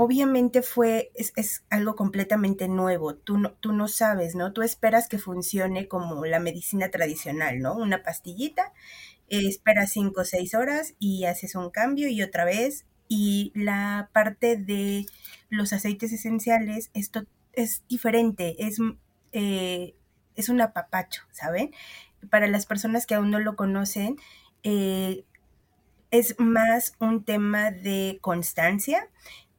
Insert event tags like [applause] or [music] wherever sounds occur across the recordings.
obviamente fue, es, algo completamente nuevo, tú no, tú no sabes, ¿no? Tú esperas que funcione como la medicina tradicional, ¿no? Una pastillita, esperas cinco o seis horas y haces un cambio y otra vez. Y la parte de los aceites esenciales, esto es diferente, es, eh, es un apapacho, ¿saben? Para las personas que aún no lo conocen, eh, es más un tema de constancia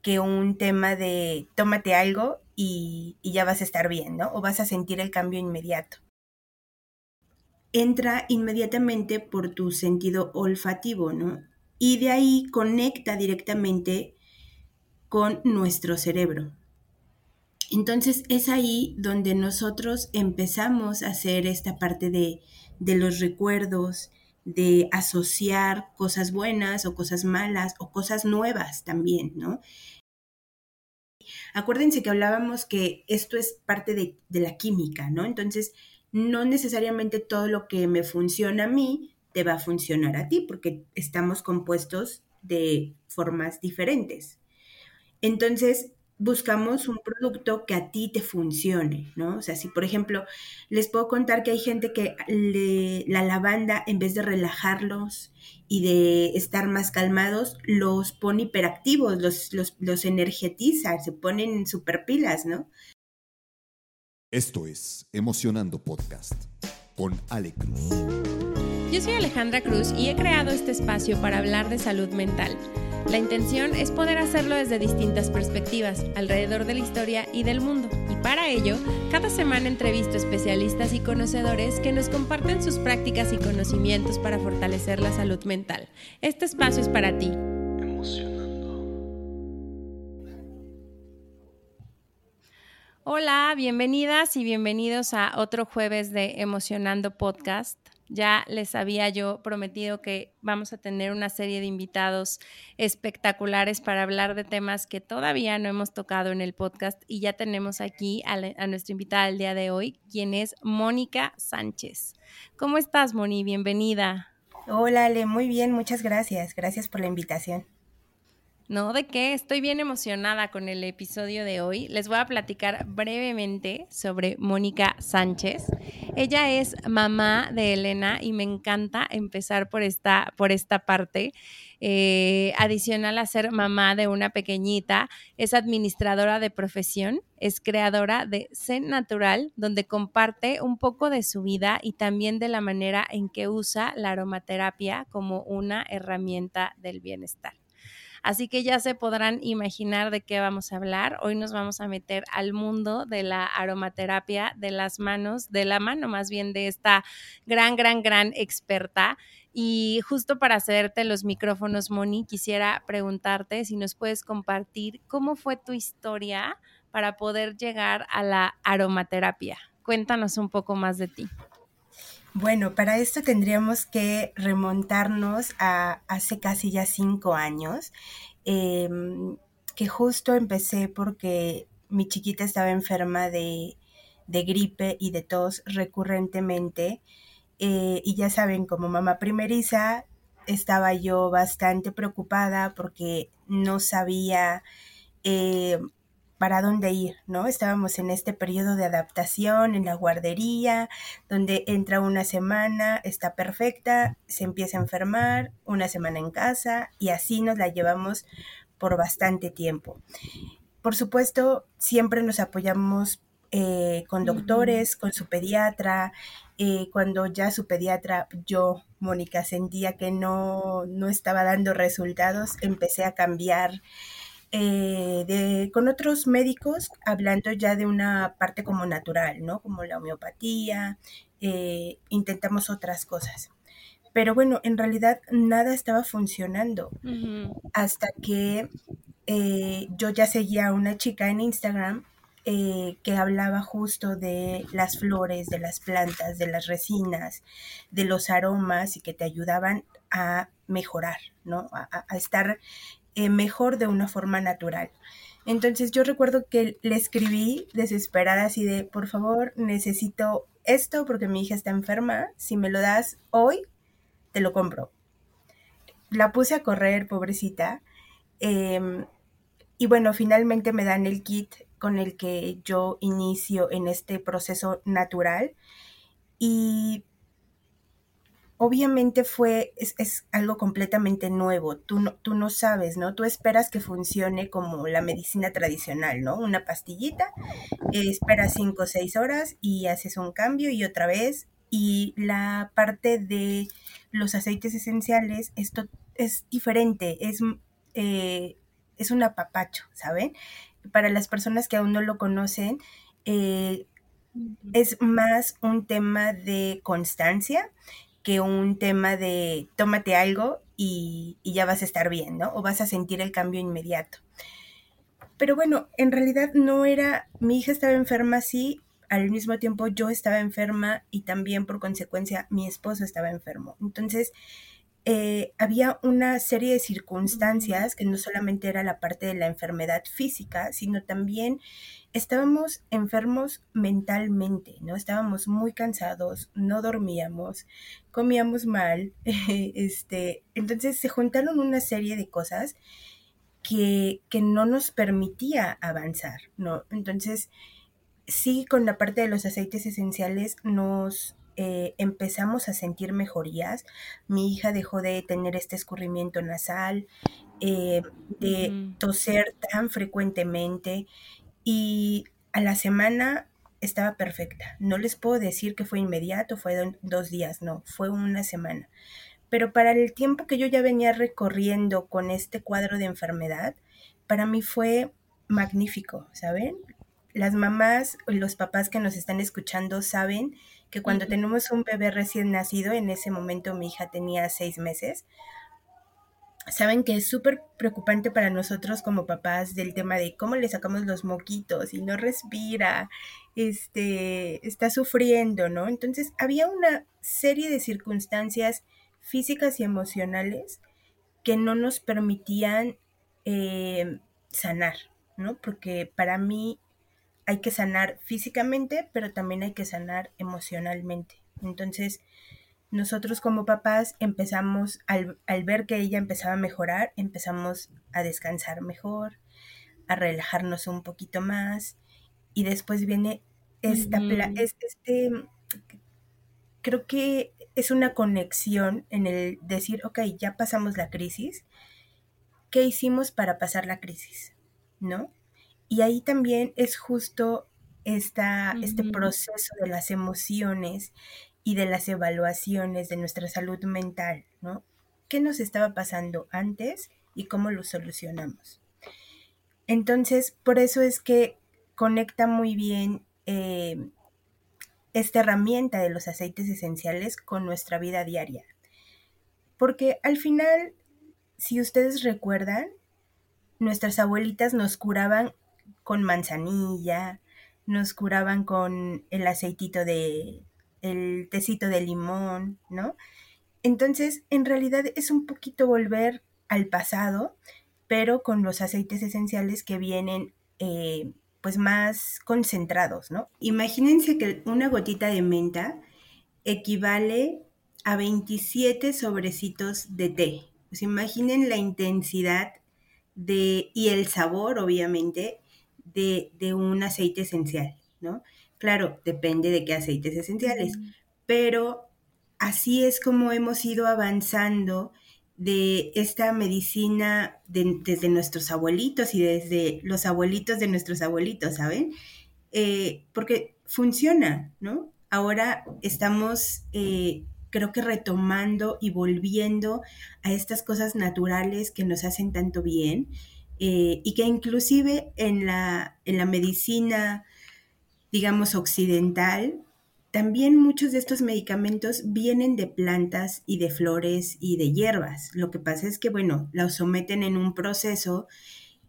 que un tema de tómate algo y, ya vas a estar bien, ¿no? O vas a sentir el cambio inmediato. Entra inmediatamente por tu sentido olfativo, ¿no? Y de ahí conecta directamente con nuestro cerebro. Entonces es ahí donde nosotros empezamos a hacer esta parte de, de los recuerdos, de asociar cosas buenas o cosas malas o cosas nuevas también, ¿no? Acuérdense que hablábamos que esto es parte de, la química, ¿no? Entonces, no necesariamente todo lo que me funciona a mí te va a funcionar a ti, porque estamos compuestos de formas diferentes. Entonces, buscamos un producto que a ti te funcione, ¿no? O sea, si por ejemplo, les puedo contar que hay gente que la lavanda, en vez de relajarlos y de estar más calmados, los pone hiperactivos, los, los, los energetiza, se ponen super pilas, ¿no? Esto es Emocionando Podcast con Ale Cruz. Yo soy Alejandra Cruz y he creado este espacio para hablar de salud mental la intención es poder hacerlo desde distintas perspectivas, alrededor de la historia y del mundo. Y para ello, cada semana entrevisto especialistas y conocedores que nos comparten sus prácticas y conocimientos para fortalecer la salud mental. Este espacio es para ti. Hola, bienvenidas y bienvenidos a otro jueves de Emocionando Podcast. Ya les había yo prometido que vamos a tener una serie de invitados espectaculares para hablar de temas que todavía no hemos tocado en el podcast y ya tenemos aquí a, nuestra invitada del día de hoy, quien es Mónica Sánchez. ¿Cómo estás, Moni? Bienvenida. Hola, Ale, muy bien, muchas gracias. Gracias por la invitación. No, de qué, estoy bien emocionada con el episodio de hoy. Les voy a platicar brevemente sobre Mónica Sánchez. Ella es mamá de Elena y me encanta empezar por esta, por esta parte. Eh, adicional a ser mamá de una pequeñita, es administradora de profesión, es creadora de Zen Natural, donde comparte un poco de su vida y también de la manera en que usa la aromaterapia como una herramienta del bienestar. Así que ya se podrán imaginar de qué vamos a hablar. Hoy nos vamos a meter al mundo de la aromaterapia, de las manos, de la mano más bien de esta gran, gran, gran experta. Y justo para hacerte los micrófonos, Moni, quisiera preguntarte si nos puedes compartir cómo fue tu historia para poder llegar a la aromaterapia. Cuéntanos un poco más de ti. Bueno, para esto tendríamos que remontarnos a hace casi ya cinco años, em, que justo empecé porque mi chiquita estaba enferma de, gripe y de tos recurrentemente. Eh, y ya saben, como mamá primeriza, estaba yo bastante preocupada porque no sabía eh, para dónde ir, ¿no? Estábamos en este periodo de adaptación en la guardería, donde entra una semana, está perfecta, se empieza a enfermar, una semana en casa y así nos la llevamos por bastante tiempo. Por supuesto, siempre nos apoyamos eh, con doctores, con su pediatra. Eh, cuando ya su pediatra, yo, Mónica, sentía que no, no estaba dando resultados, empecé a cambiar eh, de, con otros médicos, hablando ya de una parte como natural, ¿no? Como la homeopatía, eh, intentamos otras cosas. Pero bueno, en realidad nada estaba funcionando hasta que eh, yo ya seguía a una chica en Instagram que hablaba justo de las flores, de las plantas, de las resinas, de los aromas y que te ayudaban a mejorar, ¿no? A, a estar eh, mejor de una forma natural. Entonces yo recuerdo que le escribí desesperada así de, por favor, necesito esto porque mi hija está enferma, si me lo das hoy, te lo compro. La puse a correr, pobrecita. Em, y bueno, finalmente me dan el kit con el que yo inicio en este proceso natural. Y obviamente fue, es, algo completamente nuevo. Tú no, tú no sabes, ¿no? Tú esperas que funcione como la medicina tradicional, ¿no? Una pastillita, esperas cinco o seis horas y haces un cambio y otra vez. Y la parte de los aceites esenciales, esto es diferente, es, eh, es un apapacho, ¿saben? Para las personas que aún no lo conocen, eh, es más un tema de constancia que un tema de tómate algo y, ya vas a estar bien, ¿no? O vas a sentir el cambio inmediato. Pero bueno, en realidad no era, mi hija estaba enferma, sí, al mismo tiempo yo estaba enferma y también por consecuencia mi esposo estaba enfermo. Entonces, eh, había una serie de circunstancias que no solamente era la parte de la enfermedad física, sino también estábamos enfermos mentalmente, ¿no? Estábamos muy cansados, no dormíamos, comíamos mal, [laughs] este, entonces se juntaron una serie de cosas que, que no nos permitía avanzar, ¿no? Entonces, sí, con la parte de los aceites esenciales nos eh, empezamos a sentir mejorías. Mi hija dejó de tener este escurrimiento nasal, eh, de toser tan frecuentemente y a la semana estaba perfecta. No les puedo decir que fue inmediato, fue dos días, no, fue una semana. Pero para el tiempo que yo ya venía recorriendo con este cuadro de enfermedad, para mí fue magnífico, ¿saben? Las mamás, los papás que nos están escuchando saben que cuando tenemos un bebé recién nacido, en ese momento mi hija tenía seis meses, saben que es súper preocupante para nosotros como papás del tema de cómo le sacamos los moquitos y no respira, este, está sufriendo, ¿no? Entonces había una serie de circunstancias físicas y emocionales que no nos permitían eh, sanar, ¿no? Porque para mí hay que sanar físicamente, pero también hay que sanar emocionalmente. Entonces, nosotros como papás empezamos, al, ver que ella empezaba a mejorar, empezamos a descansar mejor, a relajarnos un poquito más, y después viene esta, este, creo que es una conexión en el decir, ok, ya pasamos la crisis, ¿qué hicimos para pasar la crisis? ¿No? Y ahí también es justo esta, este proceso de las emociones y de las evaluaciones de nuestra salud mental, ¿no? ¿Qué nos estaba pasando antes y cómo lo solucionamos? Entonces, por eso es que conecta muy bien eh, esta herramienta de los aceites esenciales con nuestra vida diaria. Porque al final, si ustedes recuerdan, nuestras abuelitas nos curaban con manzanilla, nos curaban con el aceitito de, el tecito de limón, ¿no? Entonces, en realidad es un poquito volver al pasado, pero con los aceites esenciales que vienen eh, pues más concentrados, ¿no? Imagínense que una gotita de menta equivale a 27 sobrecitos de té. Pues imaginen la intensidad de, y el sabor, obviamente, de, un aceite esencial, ¿no? Claro, depende de qué aceites esenciales, pero así es como hemos ido avanzando de esta medicina desde nuestros abuelitos y desde los abuelitos de nuestros abuelitos, ¿saben? Eh, porque funciona, ¿no? Ahora estamos, eh, creo que retomando y volviendo a estas cosas naturales que nos hacen tanto bien eh, y que inclusive en la, en la medicina, digamos, occidental, también muchos de estos medicamentos vienen de plantas y de flores y de hierbas. Lo que pasa es que, bueno, los someten en un proceso,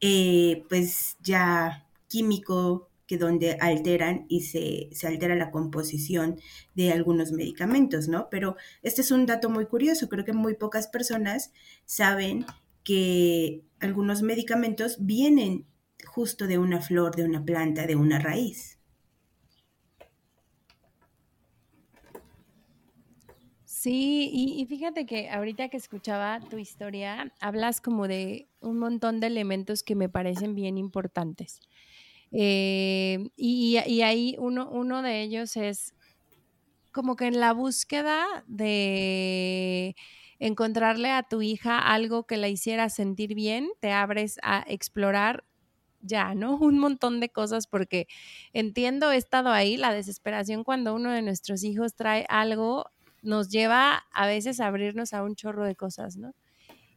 eh, pues ya químico, que donde alteran y se, se, altera la composición de algunos medicamentos, ¿no? Pero este es un dato muy curioso, creo que muy pocas personas saben que algunos medicamentos vienen justo de una flor, de una planta, de una raíz. Sí, y, fíjate que ahorita que escuchaba tu historia, hablas como de un montón de elementos que me parecen bien importantes. Eh, y, y, ahí uno, uno de ellos es como que en la búsqueda de encontrarle a tu hija algo que la hiciera sentir bien, te abres a explorar ya, ¿no? [laughs] Un montón de cosas porque entiendo, he estado ahí, la desesperación cuando uno de nuestros hijos trae algo nos lleva a veces a abrirnos a un chorro de cosas, ¿no?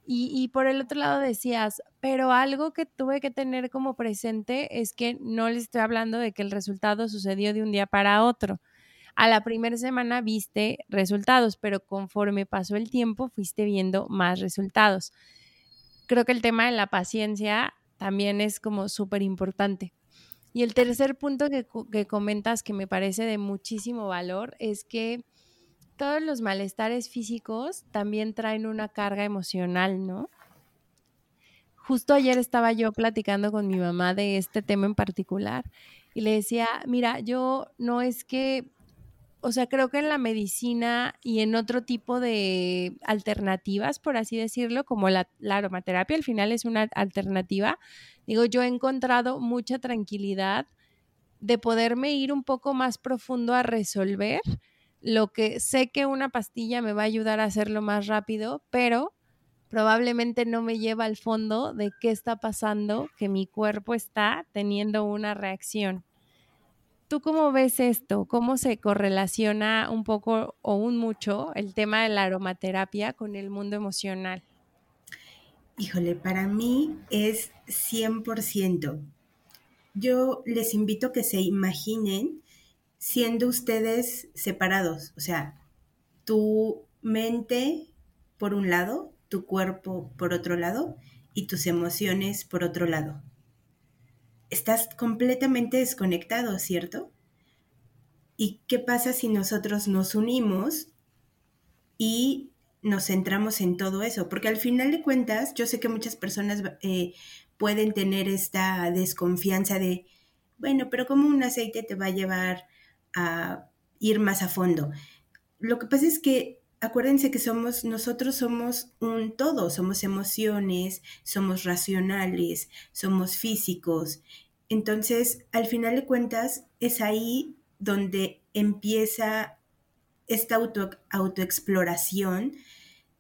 Y, y, por el otro lado decías, pero algo que tuve que tener como presente es que no le estoy hablando de que el resultado sucedió de un día para otro a la primera semana viste resultados, pero conforme pasó el tiempo fuiste viendo más resultados. Creo que el tema de la paciencia también es como súper importante. Y el tercer punto que, que, comentas que me parece de muchísimo valor es que todos los malestares físicos también traen una carga emocional, ¿no? Justo ayer estaba yo platicando con mi mamá de este tema en particular y le decía, mira, yo no es que o sea, creo que en la medicina y en otro tipo de alternativas, por así decirlo, como la, aromaterapia, al final es una alternativa, digo, yo he encontrado mucha tranquilidad de poderme ir un poco más profundo a resolver lo que sé que una pastilla me va a ayudar a hacerlo más rápido, pero probablemente no me lleva al fondo de qué está pasando, que mi cuerpo está teniendo una reacción. ¿Tú cómo ves esto? ¿Cómo se correlaciona un poco o un mucho el tema de la aromaterapia con el mundo emocional? Híjole, para mí es 100%. Yo les invito a que se imaginen siendo ustedes separados, o sea, tu mente por un lado, tu cuerpo por otro lado y tus emociones por otro lado estás completamente desconectado, ¿cierto? ¿Y qué pasa si nosotros nos unimos y nos centramos en todo eso? Porque al final de cuentas, yo sé que muchas personas eh, pueden tener esta desconfianza de, bueno, pero ¿cómo un aceite te va a llevar a ir más a fondo? Lo que pasa es que acuérdense que somos, nosotros somos un todo, somos emociones, somos racionales, somos físicos entonces, al final de cuentas, es ahí donde empieza esta auto, autoexploración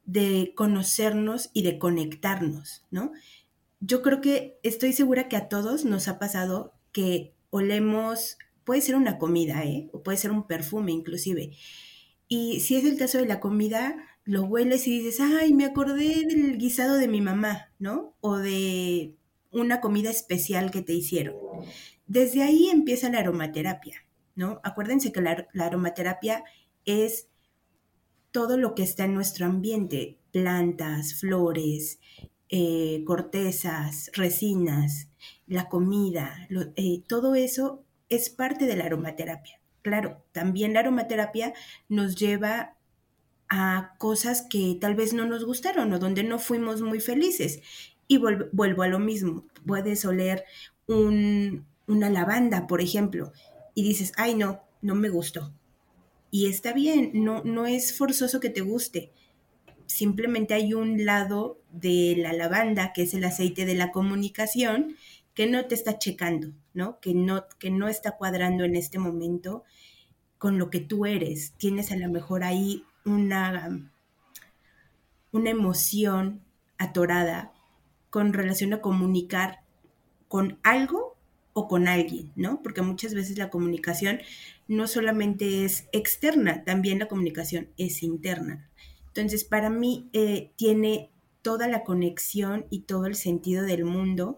de conocernos y de conectarnos, ¿no? Yo creo que estoy segura que a todos nos ha pasado que olemos, puede ser una comida, ¿eh? O puede ser un perfume inclusive. Y si es el caso de la comida, lo hueles y dices, ay, me acordé del guisado de mi mamá, ¿no? O de una comida especial que te hicieron. Desde ahí empieza la aromaterapia, ¿no? Acuérdense que la, aromaterapia es todo lo que está en nuestro ambiente, plantas, flores, eh, cortezas, resinas, la comida, eh, todo eso es parte de la aromaterapia. Claro, también la aromaterapia nos lleva a cosas que tal vez no nos gustaron o donde no fuimos muy felices. Y vuelvo a lo mismo, puedes oler una lavanda, por ejemplo, y dices, ay no, no me gustó. Y está bien, no, no es forzoso que te guste. Simplemente hay un lado de la lavanda, que es el aceite de la comunicación, que no te está checando, ¿no? Que no, que no está cuadrando en este momento con lo que tú eres. Tienes a lo mejor ahí una, una emoción atorada con relación a comunicar con algo o con alguien, ¿no? Porque muchas veces la comunicación no solamente es externa, también la comunicación es interna. Entonces, para mí eh, tiene toda la conexión y todo el sentido del mundo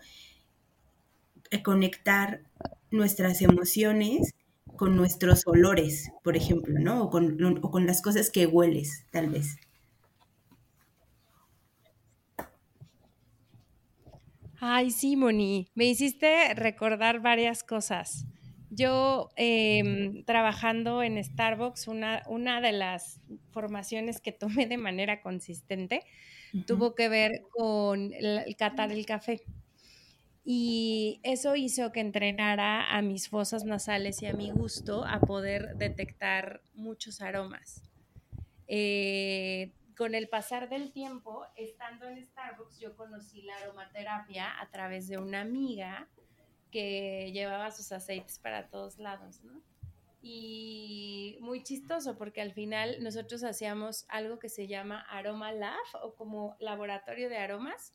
eh, conectar nuestras emociones con nuestros olores, por ejemplo, ¿no? Con, o con las cosas que hueles, tal vez. Ay, sí, Moni, me hiciste recordar varias cosas. Yo em, trabajando en Starbucks, una, una de las formaciones que tomé de manera consistente tuvo que ver con el, catar el café. Y eso hizo que entrenara a mis fosas nasales y a mi gusto a poder detectar muchos aromas. eh, con el pasar del tiempo, estando en Starbucks, yo conocí la aromaterapia a través de una amiga que llevaba sus aceites para todos lados, ¿no? Y muy chistoso porque al final nosotros hacíamos algo que se llama Aroma Lab o como laboratorio de aromas.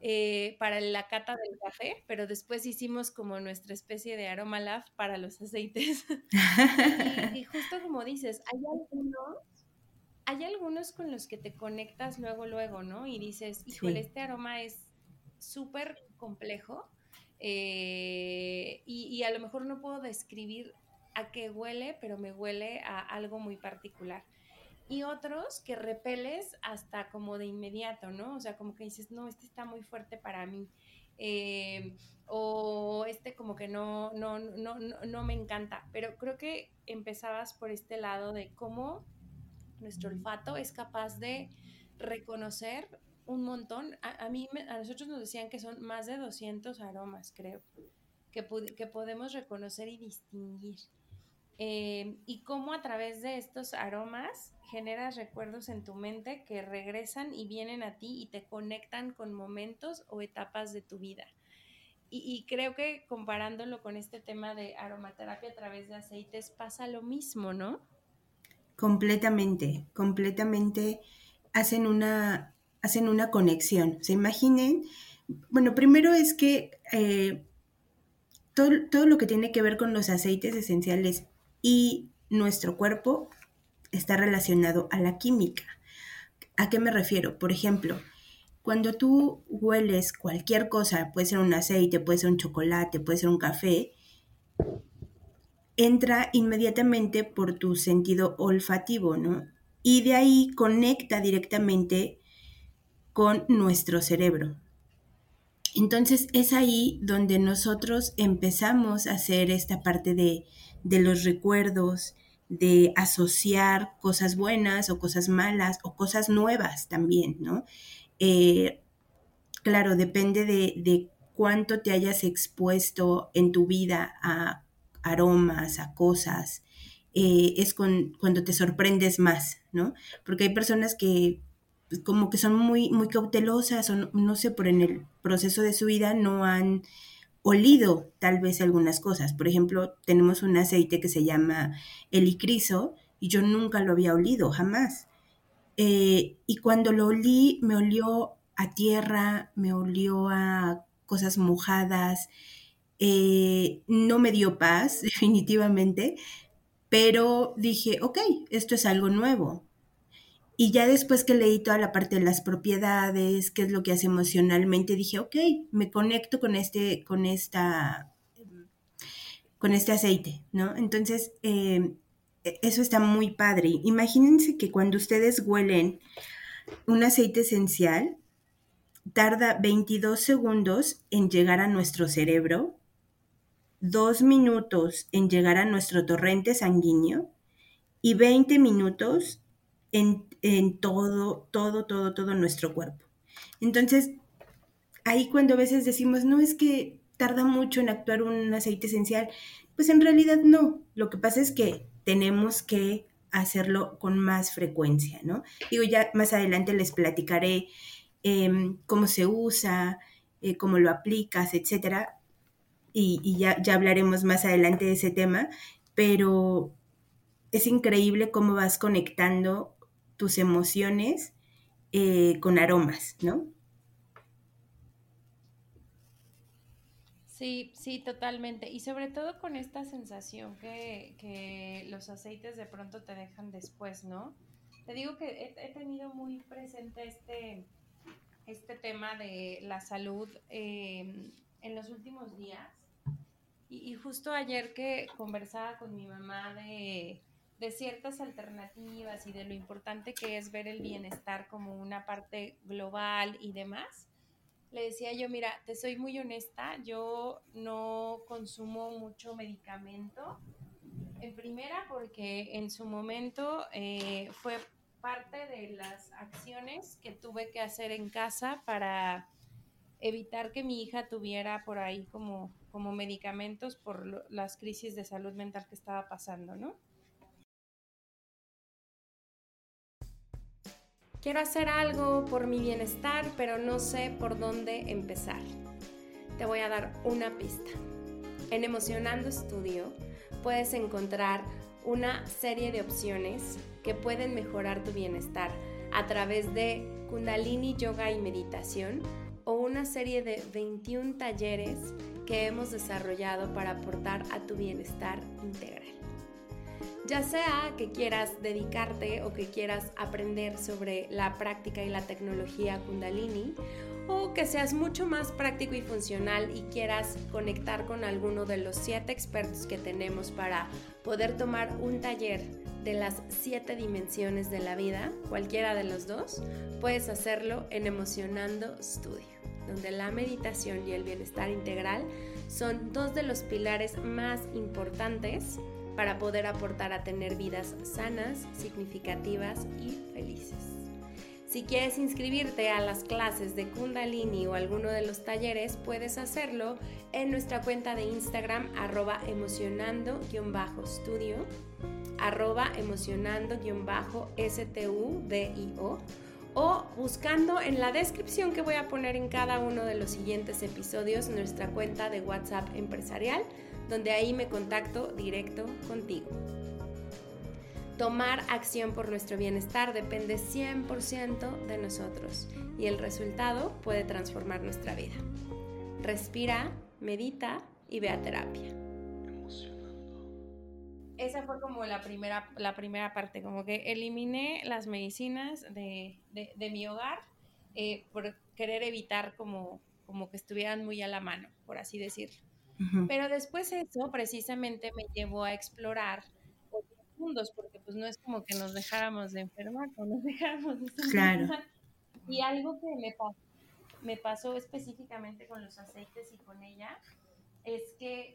Eh, para la cata del café, pero después hicimos como nuestra especie de aroma lab para los aceites. [laughs] y, justo como dices, hay algunos hay algunos con los que te conectas luego, luego, ¿no? Y dices, híjole, este aroma es súper complejo eh, y, a lo mejor no puedo describir a qué huele, pero me huele a algo muy particular. Y otros que repeles hasta como de inmediato, ¿no? O sea, como que dices, no, este está muy fuerte para mí. Eh, o este como que no, no, no, no, no me encanta. Pero creo que empezabas por este lado de cómo nuestro olfato es capaz de reconocer un montón. A, mí, a nosotros nos decían que son más de 200 aromas, creo, que, que podemos reconocer y distinguir. Eh, y cómo a través de estos aromas generas recuerdos en tu mente que regresan y vienen a ti y te conectan con momentos o etapas de tu vida. Y, y, creo que comparándolo con este tema de aromaterapia a través de aceites pasa lo mismo, ¿no? Completamente, completamente hacen una, hacen una conexión. Se imaginen, bueno, primero es que eh, todo, todo lo que tiene que ver con los aceites esenciales y nuestro cuerpo está relacionado a la química. ¿A qué me refiero? Por ejemplo, cuando tú hueles cualquier cosa, puede ser un aceite, puede ser un chocolate, puede ser un café, entra inmediatamente por tu sentido olfativo, ¿no? Y de ahí conecta directamente con nuestro cerebro. Entonces es ahí donde nosotros empezamos a hacer esta parte de, los recuerdos, de asociar cosas buenas o cosas malas o cosas nuevas también, ¿no? Eh, claro, depende de, de cuánto te hayas expuesto en tu vida a aromas, a cosas, eh, es cuando te sorprendes más, ¿no? Porque hay personas que pues, como que son muy, muy cautelosas o no, sé, por en el proceso de su vida no han olido tal vez algunas cosas. Por ejemplo, tenemos un aceite que se llama helicriso y yo nunca lo había olido, jamás. Eh, y cuando lo olí, me olió a tierra, me olió a cosas mojadas, eh, no me dio paz, [laughs] definitivamente, pero dije, ok, esto es algo nuevo. Y ya después que leí toda la parte de las propiedades, qué es lo que hace emocionalmente, dije, ok, me conecto con este, con esta, con este aceite, ¿no? Entonces, eh, e, eso está muy padre. Imagínense que cuando ustedes huelen un aceite esencial, tarda 22 segundos en llegar a nuestro cerebro dos minutos en llegar a nuestro torrente sanguíneo y 20 minutos en, todo, todo, todo, todo nuestro cuerpo. Entonces, ahí cuando a veces decimos, no es que tarda mucho en actuar un aceite esencial, pues en realidad no. Lo que pasa es que tenemos que hacerlo con más frecuencia, ¿no? Digo, ya más adelante les platicaré em, cómo se usa, eh, cómo lo aplicas, etcétera, y, ya, ya hablaremos más adelante de ese tema, pero es increíble cómo vas conectando tus emociones eh, con aromas, ¿no? Sí, sí, totalmente. Y sobre todo con esta sensación que, que, los aceites de pronto te dejan después, ¿no? Te digo que he, tenido muy presente este, este tema de la salud eh, en los últimos días y, justo ayer que conversaba con mi mamá de, de ciertas alternativas y de lo importante que es ver el bienestar como una parte global y demás, le decía yo, mira, te soy muy honesta, yo no consumo mucho medicamento. En primera, porque en su momento eh, fue parte de las acciones que tuve que hacer en casa para evitar que mi hija tuviera por ahí como como medicamentos por las crisis de salud mental que estaba pasando, ¿no? quiero hacer algo por mi bienestar, pero no sé por dónde empezar. Te voy a dar una pista. En Emocionando Studio puedes encontrar una serie de opciones que pueden mejorar tu bienestar a través de Kundalini Yoga y Meditación o una serie de 21 talleres que hemos desarrollado para aportar a tu bienestar integral. Ya sea que quieras dedicarte o que quieras aprender sobre la práctica y la tecnología Kundalini, o que seas mucho más práctico y funcional y quieras conectar con alguno de los siete expertos que tenemos para poder tomar un taller de las siete dimensiones de la vida, cualquiera de los dos, puedes hacerlo en Emocionando Studio, donde la meditación y el bienestar integral son dos de los pilares más importantes para poder aportar a tener vidas sanas, significativas y felices. Si quieres inscribirte a las clases de Kundalini o alguno de los talleres, puedes hacerlo en nuestra cuenta de Instagram arroba emocionando-studio arroba emocionando-studio o buscando en la descripción que voy a poner en cada uno de los siguientes episodios nuestra cuenta de WhatsApp empresarial donde ahí me contacto directo contigo. Tomar acción por nuestro bienestar depende 100% de nosotros y el resultado puede transformar nuestra vida. Respira, medita y ve a terapia. Esa fue como la primera, la primera parte, como que eliminé las medicinas de, mi hogar eh, por querer evitar como, como que estuvieran muy a la mano, por así decirlo. Pero después eso precisamente me llevó a explorar otros mundos, porque pues no es como que nos dejáramos de enfermar o nos dejáramos de enfermar. Y algo que me pasó, me pasó específicamente con los aceites y con ella es que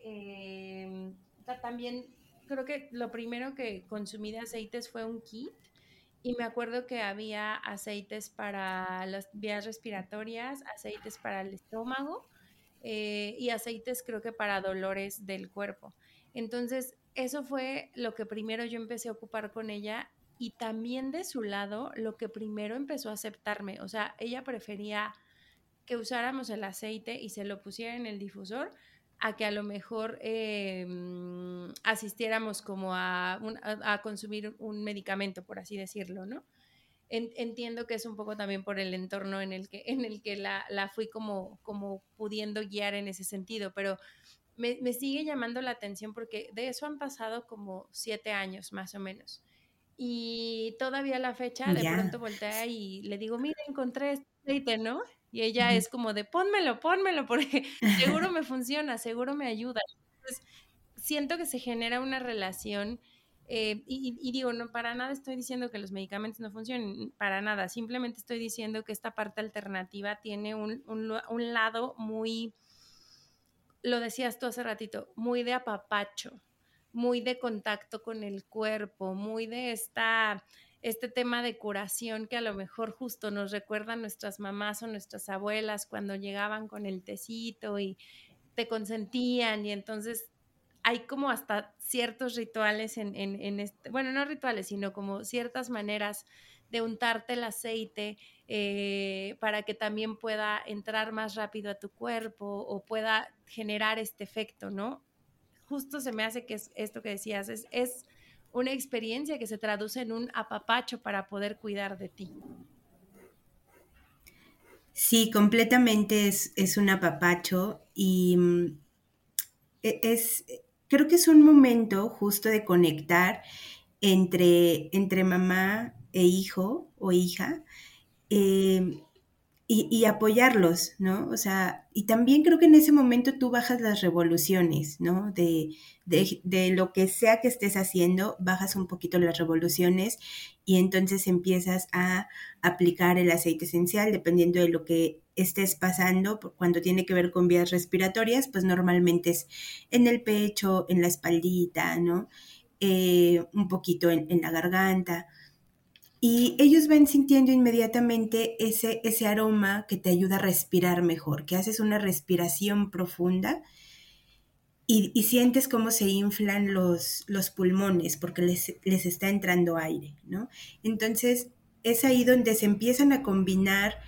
em, también creo que lo primero que consumí de aceites fue un kit y me acuerdo que había aceites para las vías respiratorias, aceites para el estómago eh, y aceites creo que para dolores del cuerpo. Entonces, eso fue lo que primero yo empecé a ocupar con ella y también de su lado lo que primero empezó a aceptarme. O sea, ella prefería que usáramos el aceite y se lo pusiera en el difusor a que a lo mejor eh, mm, asistiéramos como a, a, consumir un medicamento, por así decirlo, ¿no? entiendo que es un poco también por el entorno en el que, en el que la, fui como, como pudiendo guiar en ese sentido, pero me, sigue llamando la atención porque de eso han pasado como siete años más o menos. Y todavía la fecha, de pronto voltea y le digo, mira, encontré este aceite, ¿no? Y ella es como de, pónmelo, pónmelo, [laughs] porque seguro me funciona, seguro me ayuda. Entonces, siento que se genera una relación eh, y, digo, no, para nada estoy diciendo que los medicamentos no funcionen, para nada, simplemente estoy diciendo que esta parte alternativa tiene un, un, lado muy, lo decías tú hace ratito, muy de apapacho, muy de contacto con el cuerpo, muy de esta, este tema de curación que a lo mejor justo nos recuerdan nuestras mamás o nuestras abuelas cuando llegaban con el tecito y te consentían y entonces hay como hasta ciertos rituales en, este, bueno, no rituales, sino como ciertas maneras de untarte el aceite eh, para que también pueda entrar más rápido a tu cuerpo o pueda generar este efecto, ¿no? Justo se me hace que es esto que decías, es, es una experiencia que se traduce en un apapacho para poder cuidar de ti. Sí, completamente es, es un apapacho y mm, e, es, creo que es un momento justo de conectar entre, entre mamá e hijo o hija eh, y, apoyarlos, ¿no? O sea, y también creo que en ese momento tú bajas las revoluciones, ¿no? De, de, lo que sea que estés haciendo, bajas un poquito las revoluciones y entonces empiezas a aplicar el aceite esencial dependiendo de lo que estés pasando, cuando tiene que ver con vías respiratorias, pues normalmente es en el pecho, en la espaldita, ¿no? Eh, un poquito en, la garganta. Y ellos van sintiendo inmediatamente ese, ese aroma que te ayuda a respirar mejor, que haces una respiración profunda y, sientes cómo se inflan los, los pulmones porque les, les está entrando aire, ¿no? Entonces, es ahí donde se empiezan a combinar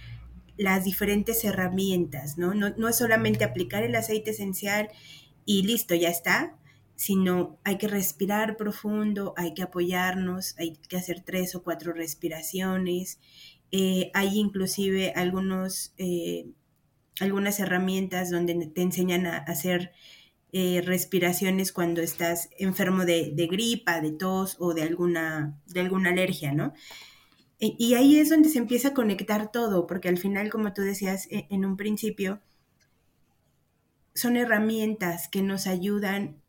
las diferentes herramientas, ¿no? ¿no? No es solamente aplicar el aceite esencial y listo, ya está, sino hay que respirar profundo, hay que apoyarnos, hay que hacer tres o cuatro respiraciones. Eh, hay inclusive algunos, eh, algunas herramientas donde te enseñan a hacer eh, respiraciones cuando estás enfermo de, gripa, de tos o de alguna, de alguna alergia, ¿no? Y ahí es donde se empieza a conectar todo, porque al final, como tú decías e, en un principio, son herramientas que nos ayudan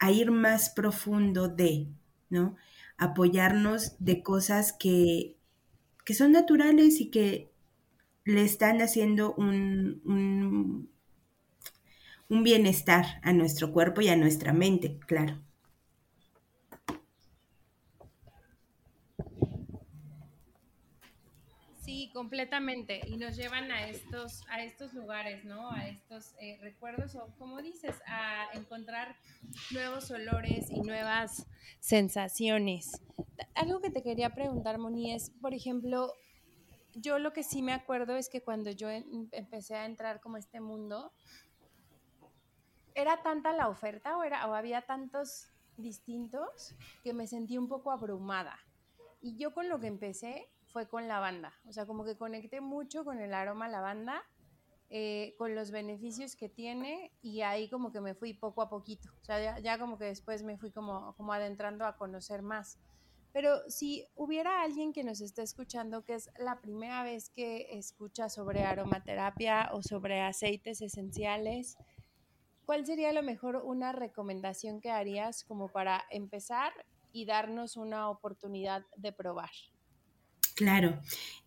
a ir más profundo de, ¿no? Apoyarnos de cosas que, que son naturales y que le están haciendo un, un, un bienestar a nuestro cuerpo y a nuestra mente, claro. Completamente. Y nos llevan a estos, a estos lugares, ¿no? A estos eh, recuerdos o, como dices, a encontrar nuevos olores y nuevas sensaciones. Algo que te quería preguntar, Moni, es, por ejemplo, yo lo que sí me acuerdo es que cuando yo empecé a entrar como este mundo, era tanta la oferta o, era, o había tantos distintos que me sentí un poco abrumada. Y yo con lo que empecé fue con lavanda. O sea, como que conecté mucho con el aroma lavanda, eh, con los beneficios que tiene y ahí como que me fui poco a poquito. O sea, ya, como que después me fui como, como adentrando a conocer más. Pero si hubiera alguien que nos esté escuchando que es la primera vez que escucha sobre aromaterapia o sobre aceites esenciales, ¿cuál sería a lo mejor una recomendación que harías como para empezar y darnos una oportunidad de probar? Claro,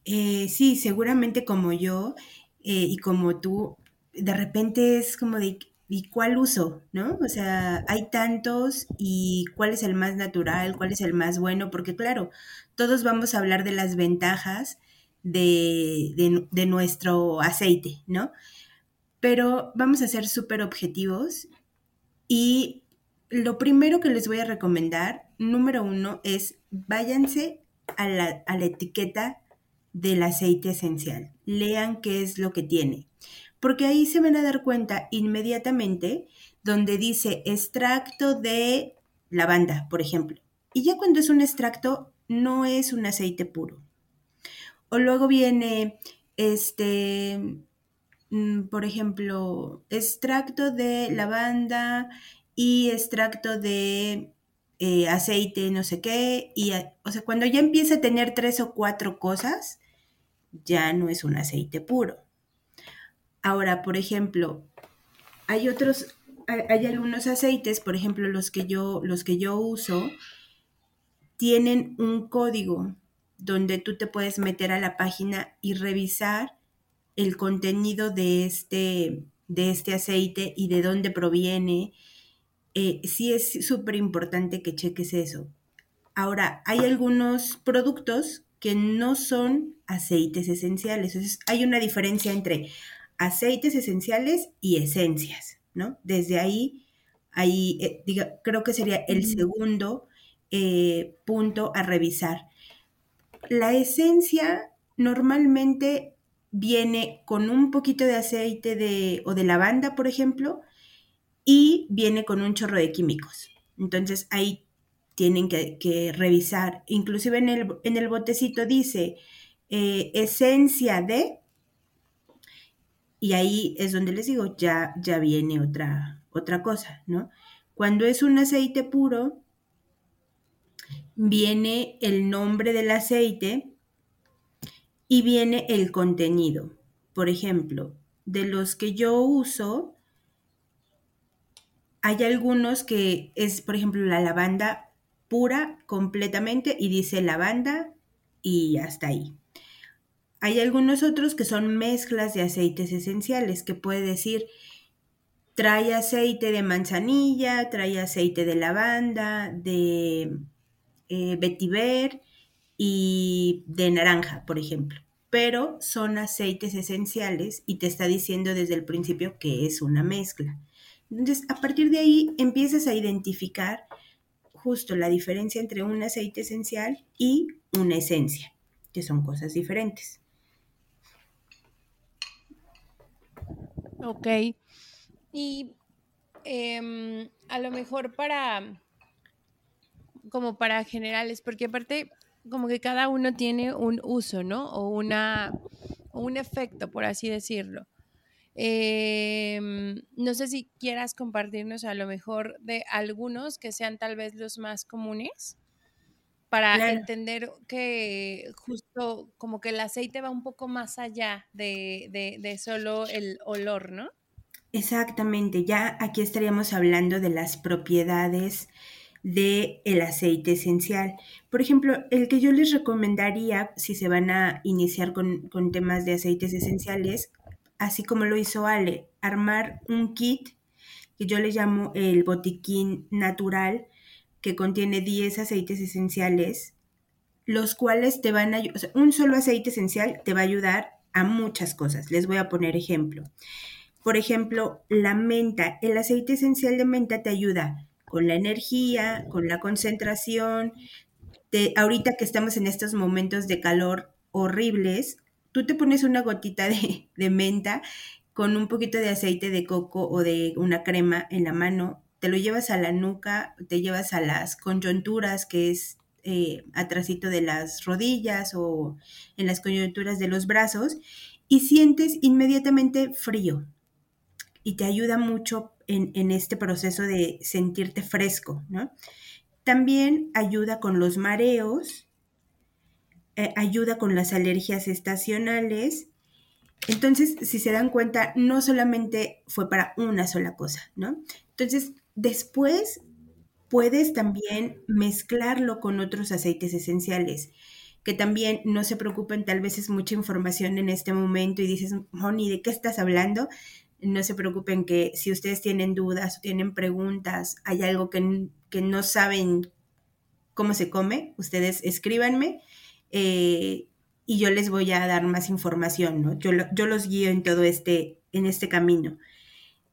eh, sí, seguramente como yo eh, y como tú, de repente es como de, ¿y cuál uso? ¿No? O sea, hay tantos y cuál es el más natural, cuál es el más bueno, porque claro, todos vamos a hablar de las ventajas de, de, de nuestro aceite, ¿no? Pero vamos a ser súper objetivos y lo primero que les voy a recomendar, número uno, es váyanse a la, etiqueta del aceite esencial. Lean qué es lo que tiene. Porque ahí se van a dar cuenta inmediatamente donde dice extracto de lavanda, por ejemplo. Y ya cuando es un extracto, no es un aceite puro. O luego viene, este, mm, por ejemplo, extracto de lavanda y extracto de eh, aceite, no sé qué, y, o sea, cuando ya empieza a tener tres o cuatro cosas, ya no es un aceite puro. Ahora, por ejemplo, hay otros, hay, algunos aceites, por ejemplo, los que yo, los que yo uso, tienen un código donde tú te puedes meter a la página y revisar el contenido de este, de este aceite y de dónde proviene eh, sí es súper importante que cheques eso. Ahora, hay algunos productos que no son aceites esenciales. Entonces, hay una diferencia entre aceites esenciales y esencias, ¿no? Desde ahí, ahí eh, creo que sería el segundo eh, punto a revisar. La esencia normalmente viene con un poquito de aceite de, o de lavanda, por ejemplo, y viene con un chorro de químicos. Entonces ahí tienen que, revisar. Inclusive en el, en el botecito dice eh, esencia de, y ahí es donde les digo, ya, ya viene otra, otra cosa, ¿no? Cuando es un aceite puro, viene el nombre del aceite y viene el contenido. Por ejemplo, de los que yo uso, hay algunos que es, por ejemplo, la lavanda pura completamente y dice lavanda y hasta ahí. Hay algunos otros que son mezclas de aceites esenciales, que puede decir trae aceite de manzanilla, trae aceite de lavanda, de eh, vetiver y de naranja, por ejemplo. Pero son aceites esenciales y te está diciendo desde el principio que es una mezcla. Entonces, a partir de ahí empiezas a identificar justo la diferencia entre un aceite esencial y una esencia. que son cosas diferentes. Ok. Y em, a lo mejor para, como para generales, porque aparte, como que cada uno tiene un uso, ¿no? O una, un efecto, por así decirlo. Em, no sé si quieras compartirnos a lo mejor de algunos que sean tal vez los más comunes para entender que justo como que el aceite va un poco más allá de, de, solo el olor, ¿no? Exactamente, ya aquí estaríamos hablando de las propiedades del el aceite esencial. Por ejemplo, el que yo les recomendaría si se van a iniciar con, con temas de aceites esenciales, así como lo hizo Ale, armar un kit que yo le llamo el botiquín natural, que contiene 10 aceites esenciales, los cuales te van a ayudar, un solo aceite esencial te va a ayudar a muchas cosas. Les voy a poner ejemplo. Por ejemplo, la menta, el aceite esencial de menta te ayuda con la energía, con la concentración. ahorita que estamos en estos momentos de calor horribles, tú te pones una gotita de, [laughs] de menta con un poquito de aceite de coco o de una crema en la mano te lo llevas a la nuca, te llevas a las coyunturas, que es eh, atrásito de las rodillas o en las coyunturas de los brazos, y sientes inmediatamente frío. Y te ayuda mucho en, este proceso de sentirte fresco, ¿no? También ayuda con los mareos, eh, ayuda con las alergias estacionales. Entonces, si se dan cuenta, no solamente fue para una sola cosa, ¿no? Entonces, Después puedes también mezclarlo con otros aceites esenciales, que también no se preocupen, tal vez es mucha información en este momento y dices, Moni, ¿de qué estás hablando? No se preocupen que si ustedes tienen dudas tienen preguntas, hay algo que, que no saben cómo se come, ustedes escríbanme eh, y yo les voy a dar más información, ¿no? Yo, yo los guío en todo este, en este camino.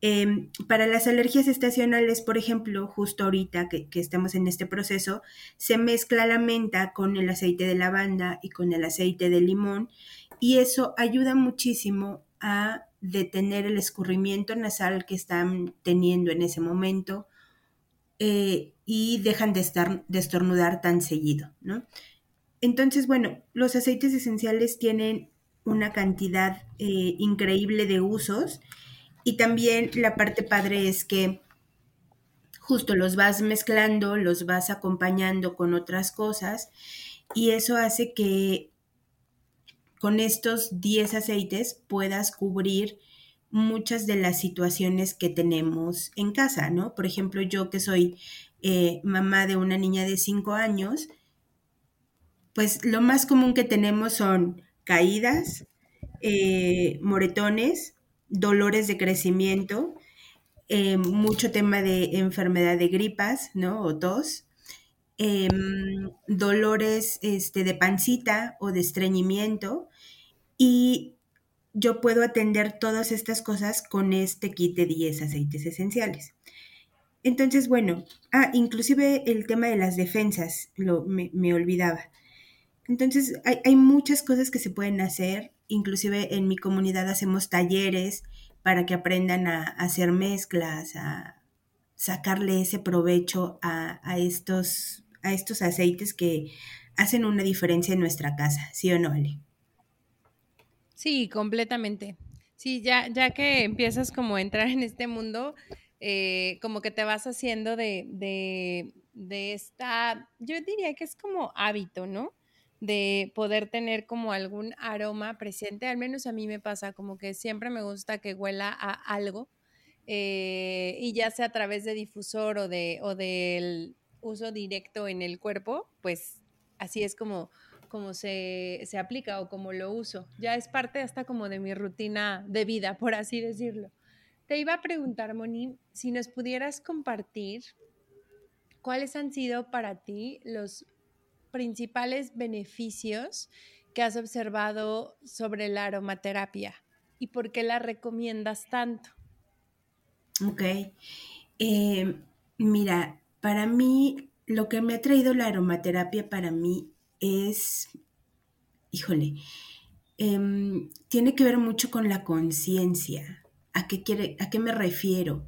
Em, para las alergias estacionales, por ejemplo, justo ahorita que, estamos en este proceso, se mezcla la menta con el aceite de lavanda y con el aceite de limón y eso ayuda muchísimo a detener el escurrimiento nasal que están teniendo en ese momento eh, y dejan de, estar, de estornudar tan seguido, ¿no? Entonces, bueno, los aceites esenciales tienen una cantidad eh, increíble de usos y también la parte padre es que justo los vas mezclando, los vas acompañando con otras cosas y eso hace que con estos 10 aceites puedas cubrir muchas de las situaciones que tenemos en casa, ¿no? Por ejemplo, yo que soy eh, mamá de una niña de 5 años, pues lo más común que tenemos son caídas, eh, moretones, dolores de crecimiento, eh, mucho tema de enfermedad de gripas, ¿no? O tos, em, dolores este, de pancita o de estreñimiento y yo puedo atender todas estas cosas con este kit de 10 aceites esenciales. Entonces, bueno, ah, inclusive el tema de las defensas, lo, me, me olvidaba. Entonces, hay, hay, muchas cosas que se pueden hacer inclusive en mi comunidad hacemos talleres para que aprendan a, hacer mezclas, a sacarle ese provecho a, estos, a estos aceites que hacen una diferencia en nuestra casa, ¿sí o no, Ale? Sí, completamente. Sí, ya, ya que empiezas como a entrar en este mundo, eh, como que te vas haciendo de, de, de esta, yo diría que es como hábito, ¿no? De poder tener como algún aroma presente. Al menos a mí me pasa como que siempre me gusta que huela a algo. Eh, y ya sea a través de difusor o, de, o del uso directo en el cuerpo, pues así es como, como se, se aplica o como lo uso. Ya es parte hasta como de mi rutina de vida, por así decirlo. Te iba a preguntar, Moni, si nos pudieras compartir cuáles han sido para ti los principales beneficios que has observado sobre la aromaterapia y por qué la recomiendas tanto. Ok. Eh, mira, para mí, lo que me ha traído la aromaterapia para mí es híjole, em, tiene que ver mucho con la conciencia. ¿A qué, quiere, ¿A qué me refiero?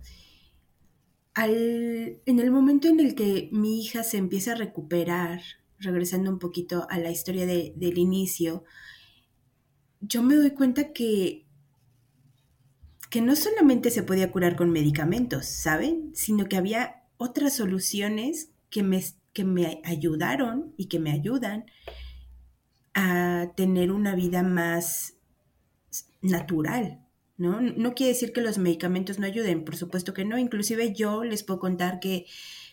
Al, en el momento en el que mi hija se empieza a recuperar, regresando un poquito a la historia de, del inicio, yo me doy cuenta que, que no solamente se podía curar con medicamentos, ¿saben? Sino que había otras soluciones que me, que me ayudaron y que me ayudan a tener una vida más natural, ¿no? No quiere decir que los medicamentos no ayuden, por supuesto que no. Inclusive yo les puedo contar que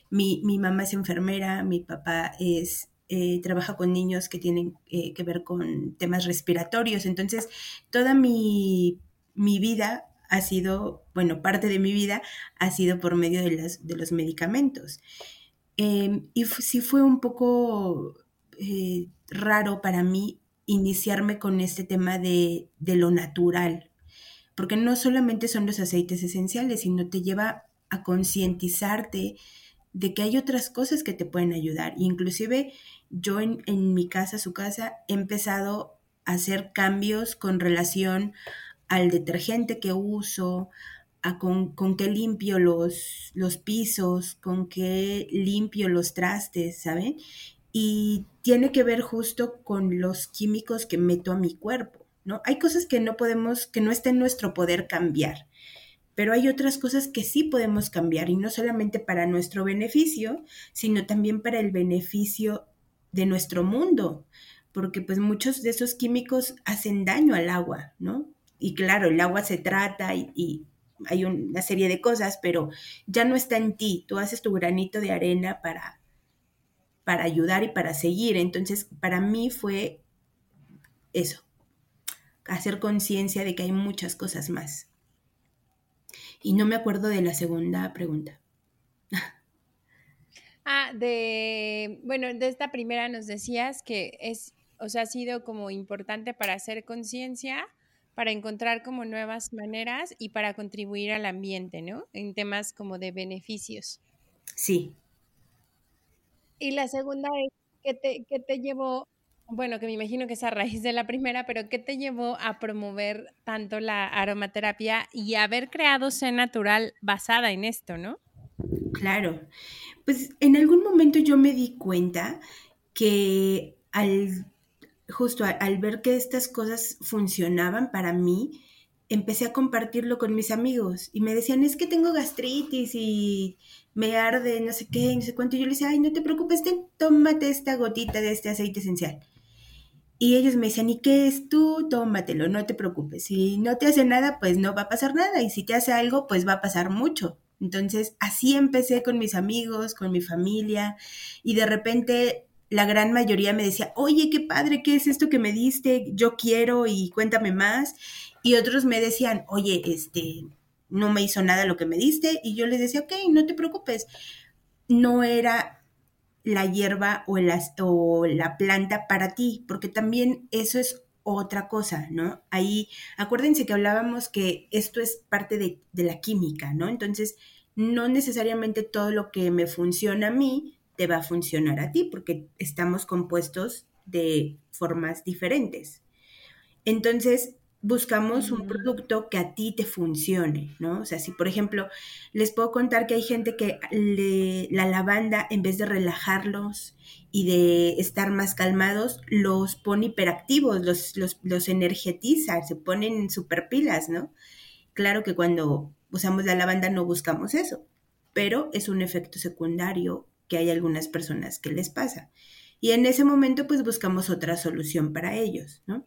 mi, mamá es enfermera, mi papá es, eh, trabaja con niños que tienen eh, que ver con temas respiratorios. Entonces, toda mi, vida ha sido, bueno, parte de mi vida ha sido por medio de, las, de los medicamentos. Em, y sí fue un poco eh, raro para mí iniciarme con este tema de, de lo natural, porque no solamente son los aceites esenciales, sino te lleva a concientizarte de que hay otras cosas que te pueden ayudar. Inclusive yo en, en, mi casa, su casa, he empezado a hacer cambios con relación al detergente que uso, a con, con qué limpio los, los pisos, con qué limpio los trastes, ¿saben? y tiene que ver justo con los químicos que meto a mi cuerpo, ¿no? Hay cosas que no podemos, que no está en nuestro poder cambiar, pero hay otras cosas que sí podemos cambiar y no solamente para nuestro beneficio, sino también para el beneficio de nuestro mundo, porque pues muchos de esos químicos hacen daño al agua, ¿no? Y claro, el agua se trata y, y hay una serie de cosas, pero ya no está en ti, tú haces tu granito de arena para para ayudar y para seguir. Entonces, para mí fue eso, hacer conciencia de que hay muchas cosas más. Y no me acuerdo de la segunda pregunta. Ah, de, bueno, de esta primera nos decías que es, o sea, ha sido como importante para hacer conciencia, para encontrar como nuevas maneras y para contribuir al ambiente, ¿no? En temas como de beneficios. Sí, y la segunda es, ¿qué te, qué te llevó, bueno, que me imagino que es a raíz de la primera, pero qué te llevó a promover tanto la aromaterapia y haber creado C Natural basada en esto, ¿no? Claro, pues en algún momento yo me di cuenta que al justo al ver que estas cosas funcionaban para mí, empecé a compartirlo con mis amigos y me decían, es que tengo gastritis y me arde, no sé qué, no sé cuánto. Y yo les decía, ay, no te preocupes, tómate esta gotita de este aceite esencial. Y ellos me decían, ¿y qué es tú? Tómatelo, no te preocupes. Si no te hace nada, pues no va a pasar nada. Y si te hace algo, pues va a pasar mucho. Entonces, así empecé con mis amigos, con mi familia. Y de repente la gran mayoría me decía, oye, qué padre, ¿qué es esto que me diste? Yo quiero y cuéntame más. Y otros me decían, oye, este, no me hizo nada lo que me diste. Y yo les decía, ok, no te preocupes. No era la hierba o la, o la planta para ti, porque también eso es otra cosa, ¿no? Ahí, acuérdense que hablábamos que esto es parte de, de la química, ¿no? Entonces, no necesariamente todo lo que me funciona a mí te va a funcionar a ti, porque estamos compuestos de formas diferentes. Entonces, buscamos un producto que a ti te funcione, ¿no? O sea, si por ejemplo, les puedo contar que hay gente que la lavanda, en vez de relajarlos y de estar más calmados, los pone hiperactivos, los, los, los energetiza, se ponen super pilas, ¿no? Claro que cuando usamos la lavanda no buscamos eso, pero es un efecto secundario que hay algunas personas que les pasa. Y en ese momento, pues buscamos otra solución para ellos, ¿no?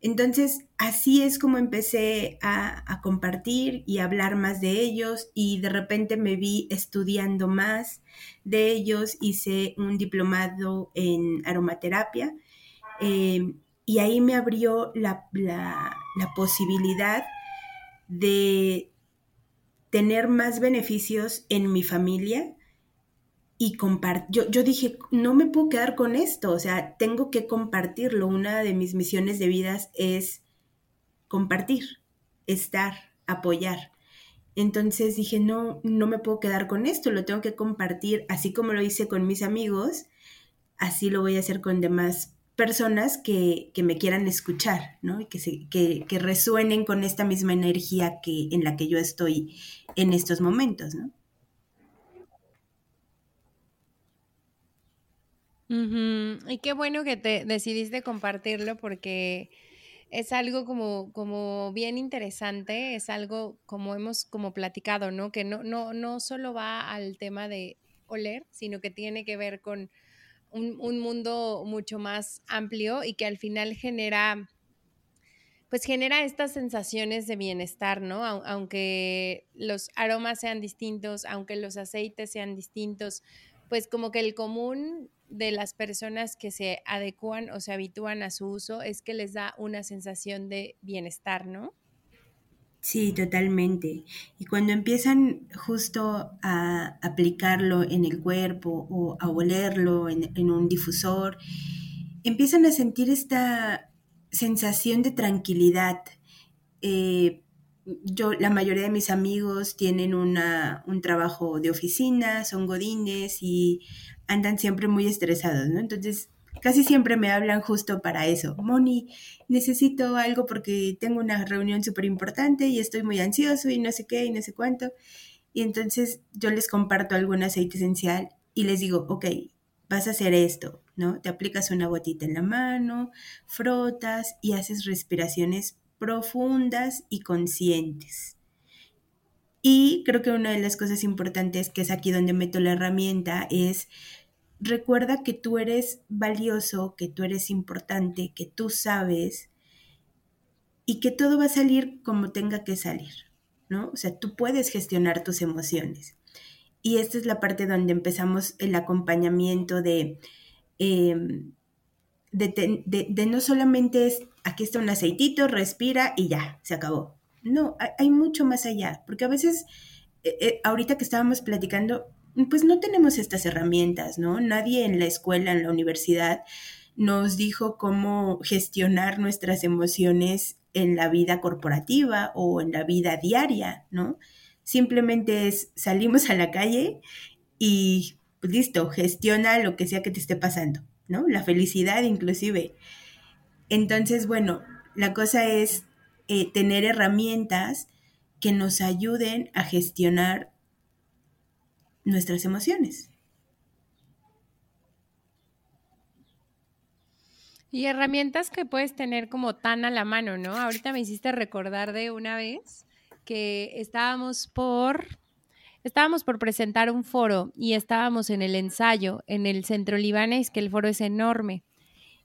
Entonces, así es como empecé a, compartir y hablar más de ellos y de repente me vi estudiando más de ellos, hice un diplomado en aromaterapia eh, y ahí me abrió la, la posibilidad de tener más beneficios en mi familia y compartir. Yo, dije, no me puedo quedar con esto, o sea, tengo que compartirlo. Una de mis misiones de vida es compartir, estar, apoyar. Entonces dije, no, no me puedo quedar con esto, lo tengo que compartir, así como lo hice con mis amigos, así lo voy a hacer con demás personas que, me quieran escuchar, ¿no? Y que, se, que, que, resuenen con esta misma energía que, en la que yo estoy en estos momentos, ¿no? Y qué bueno que te decidiste compartirlo porque es algo como, como bien interesante, es algo como hemos como platicado, ¿no? Que no, no, no solo va al tema de oler, sino que tiene que ver con un, mundo mucho más amplio y que al final genera pues genera estas sensaciones de bienestar, ¿no? Aunque los aromas sean distintos, aunque los aceites sean distintos, pues como que el común de las personas que se adecúan o se habitúan a su uso es que les da una sensación de bienestar, ¿no? Sí, totalmente. Y cuando empiezan justo a aplicarlo en el cuerpo o a olerlo en, un difusor, empiezan a sentir esta sensación de tranquilidad. Eh, yo, la mayoría de mis amigos tienen una, un trabajo de oficina, son godines y andan siempre muy estresados, ¿no? Entonces, casi siempre me hablan justo para eso. Moni, necesito algo porque tengo una reunión súper importante y estoy muy ansioso y no sé qué y no sé cuánto. Y entonces yo les comparto algún aceite esencial y les digo, ok, vas a hacer esto, ¿no? Te aplicas una gotita en la mano, frotas y haces respiraciones profundas y conscientes. Y creo que una de las cosas importantes, que es aquí donde meto la herramienta, es recuerda que tú eres valioso, que tú eres importante, que tú sabes y que todo va a salir como tenga que salir, ¿no? O sea, tú puedes gestionar tus emociones. Y esta es la parte donde empezamos el acompañamiento de, em, de, no solamente aquí está un aceitito, respira y ya, se acabó. No, hay, mucho más allá, porque a veces, eh, eh, ahorita que estábamos platicando, pues no tenemos estas herramientas, ¿no? Nadie en la escuela, en la universidad, nos dijo cómo gestionar nuestras emociones en la vida corporativa o en la vida diaria, ¿no? Simplemente es salimos a la calle y pues, listo, gestiona lo que sea que te esté pasando, ¿no? La felicidad inclusive. Entonces, bueno, la cosa es eh, tener herramientas que nos ayuden a gestionar nuestras emociones. Y herramientas que puedes tener como tan a la mano, ¿no? Ahorita me hiciste recordar de una vez que estábamos por estábamos por presentar un foro y estábamos en el ensayo en el centro libanés, que el foro es enorme.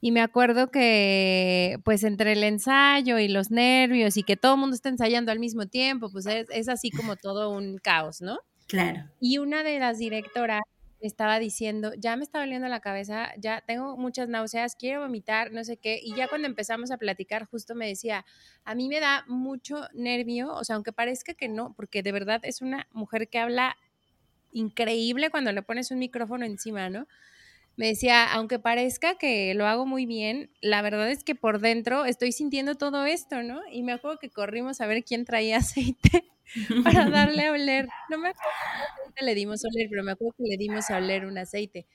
Y me acuerdo que, pues, entre el ensayo y los nervios y que todo el mundo está ensayando al mismo tiempo, pues es, es así como todo un caos, ¿no? Claro. Y una de las directoras estaba diciendo, ya me está doliendo la cabeza, ya tengo muchas náuseas, quiero vomitar, no sé qué. Y ya cuando empezamos a platicar, justo me decía, a mí me da mucho nervio, o sea, aunque parezca que no, porque de verdad es una mujer que habla increíble cuando le pones un micrófono encima, ¿no? Me decía, aunque parezca que lo hago muy bien, la verdad es que por dentro estoy sintiendo todo esto, ¿no? Y me acuerdo que corrimos a ver quién traía [laughs] aceite para darle a oler. No me acuerdo le dimos a oler, pero me acuerdo que le dimos a oler un aceite.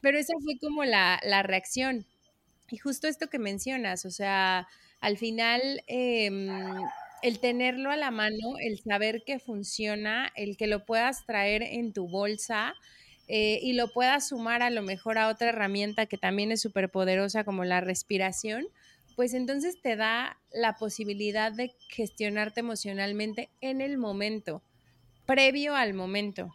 Pero esa fue como la, reacción. Y justo esto que mencionas, o sea, al final em, el tenerlo a la mano, el saber que funciona, el que lo puedas traer en tu bolsa, eh, y lo puedas sumar a lo mejor a otra herramienta que también es súper poderosa como la respiración, pues entonces te da la posibilidad de gestionarte emocionalmente en el momento, previo al momento,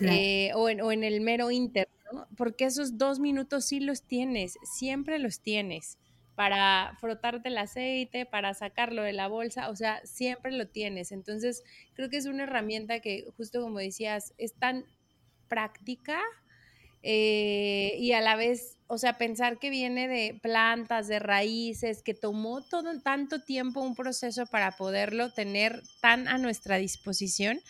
eh, o, en, el mero interno, porque esos dos minutos sí los tienes, siempre los tienes para frotarte el aceite, para sacarlo de la bolsa, o sea, siempre lo tienes. Entonces, creo que es una herramienta que, justo como decías, es tan práctica eh, y a la vez, o sea, pensar que viene de plantas, de raíces, que tomó todo tanto tiempo un proceso para poderlo tener tan a nuestra disposición,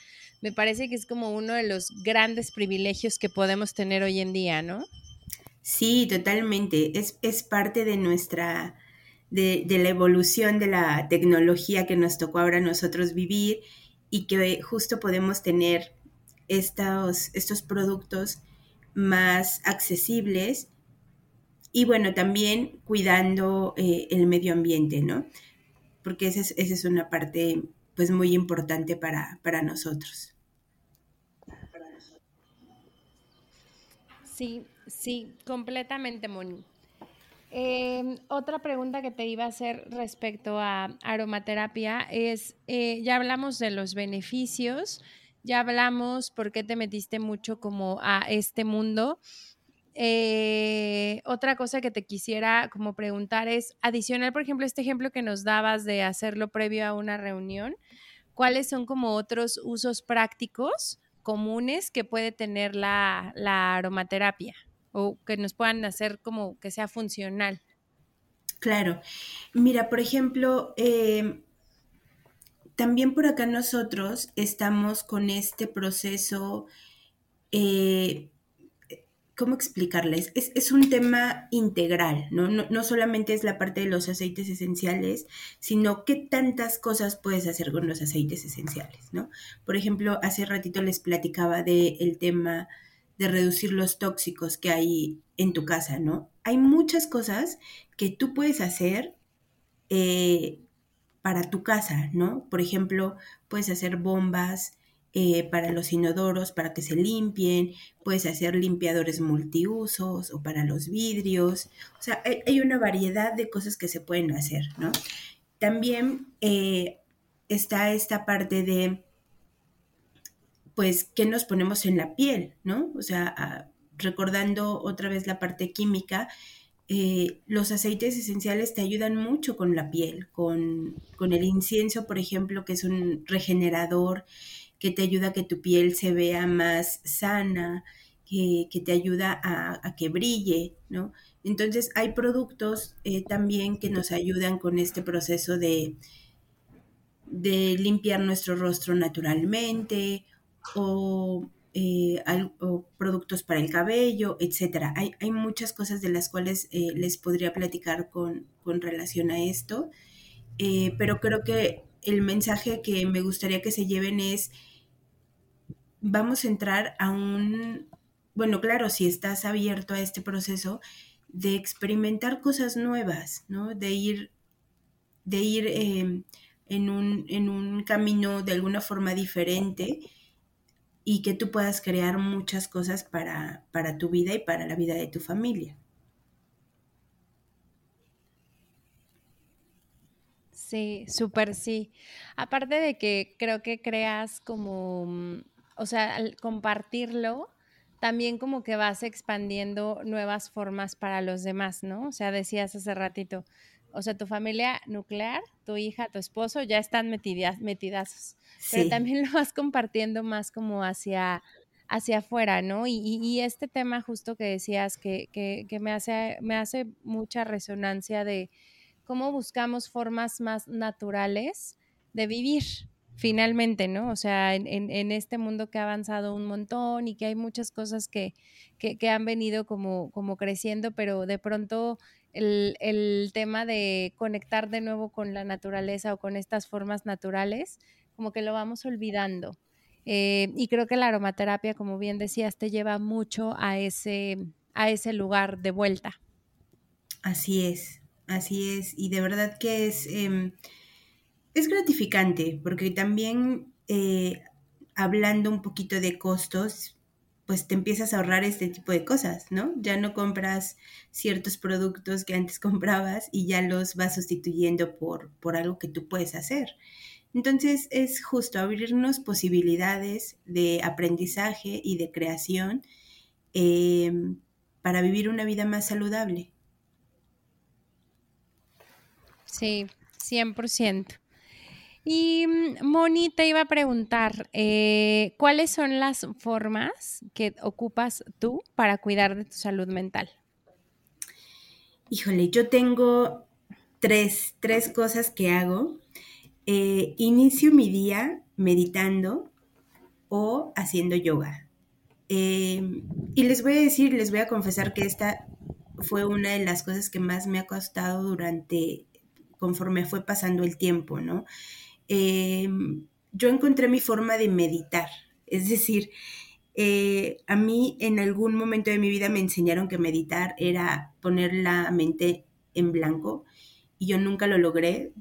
me parece que es como uno de los grandes privilegios que podemos tener hoy en día, ¿no? Sí, totalmente. Es, es parte de nuestra, de, de, la evolución de la tecnología que nos tocó ahora nosotros vivir y que justo podemos tener estos, estos productos más accesibles y bueno, también cuidando eh, el medio ambiente, ¿no? Porque esa es, esa es una parte pues muy importante para, para nosotros. Sí, sí, completamente, Moni. Em, otra pregunta que te iba a hacer respecto a aromaterapia es, eh, ya hablamos de los beneficios, ya hablamos por qué te metiste mucho como a este mundo. Eh, otra cosa que te quisiera como preguntar es, adicional, por ejemplo, este ejemplo que nos dabas de hacerlo previo a una reunión, ¿cuáles son como otros usos prácticos comunes que puede tener la, aromaterapia o que nos puedan hacer como que sea funcional? Claro. Mira, por ejemplo, em, también por acá nosotros estamos con este proceso, eh, ¿cómo explicarles? Es, un tema integral, ¿no? ¿no? solamente es la parte de los aceites esenciales, sino qué tantas cosas puedes hacer con los aceites esenciales, ¿no? Por ejemplo, hace ratito les platicaba del tema de reducir los tóxicos que hay en tu casa, ¿no? Hay muchas cosas que tú puedes hacer eh, para tu casa, ¿no? Por ejemplo, puedes hacer bombas eh, para los inodoros para que se limpien, puedes hacer limpiadores multiusos o para los vidrios, o sea, hay, una variedad de cosas que se pueden hacer, ¿no? También eh, está esta parte de, pues, ¿qué nos ponemos en la piel, ¿no? O sea, ah, recordando otra vez la parte química, eh, los aceites esenciales te ayudan mucho con la piel, con, el incienso, por ejemplo, que es un regenerador que te ayuda a que tu piel se vea más sana, que, te ayuda a, que brille, ¿no? Entonces hay productos eh, también que nos ayudan con este proceso de, de limpiar nuestro rostro naturalmente o eh, productos para el cabello, etcétera. Hay, muchas cosas de las cuales eh, les podría platicar con, relación a esto, eh, pero creo que el mensaje que me gustaría que se lleven es, vamos a entrar a un, bueno, claro, si estás abierto a este proceso, de experimentar cosas nuevas, ¿no? De ir, de ir en, un, en un camino de alguna forma diferente y que tú puedas crear muchas cosas para, para tu vida y para la vida de tu familia. Sí, súper sí. Aparte de que creo que creas como, mm, o sea, al compartirlo, también como que vas expandiendo nuevas formas para los demás, ¿no? O sea, decías hace ratito, o sea, tu familia nuclear, tu hija, tu esposo ya están metidas, metidazos, pero también [laughs] lo vas compartiendo más como hacia, hacia afuera, ¿no? Y, este tema justo que decías que, que, me, hace, me hace mucha resonancia de cómo buscamos formas más naturales de vivir, finalmente, ¿no? O sea, en, en, este mundo que ha avanzado un montón y que hay muchas cosas que, que, que han venido como, como creciendo, pero de pronto el, tema de conectar de nuevo con la naturaleza o con estas formas naturales, como que lo vamos olvidando. Eh, y creo que la aromaterapia, como bien decías, te lleva mucho a ese, a ese lugar de vuelta. Así es, así es. Y de verdad que es, em, es gratificante, porque también eh, hablando un poquito de costos, pues te empiezas a ahorrar este tipo de cosas, ¿no? Ya no compras ciertos productos que antes [laughs] comprabas y ya los vas sustituyendo por, por algo que tú puedes hacer. Entonces es justo abrirnos posibilidades de aprendizaje y de creación em, para vivir una vida más saludable. Sí, 100%. Y mm, Moni te iba a preguntar, eh, ¿cuáles son las formas que ocupas tú para cuidar de tu salud mental? Híjole, yo tengo tres, cosas que hago. Eh, inicio mi día meditando o haciendo yoga. Em, y les voy a decir, les voy a confesar que esta fue una de las cosas que más me ha costado durante, conforme fue pasando el tiempo, ¿no? Em, yo encontré mi forma de meditar. Es decir, Eh, a mí en algún momento de mi vida me enseñaron que meditar era poner la mente en blanco y yo nunca lo logré.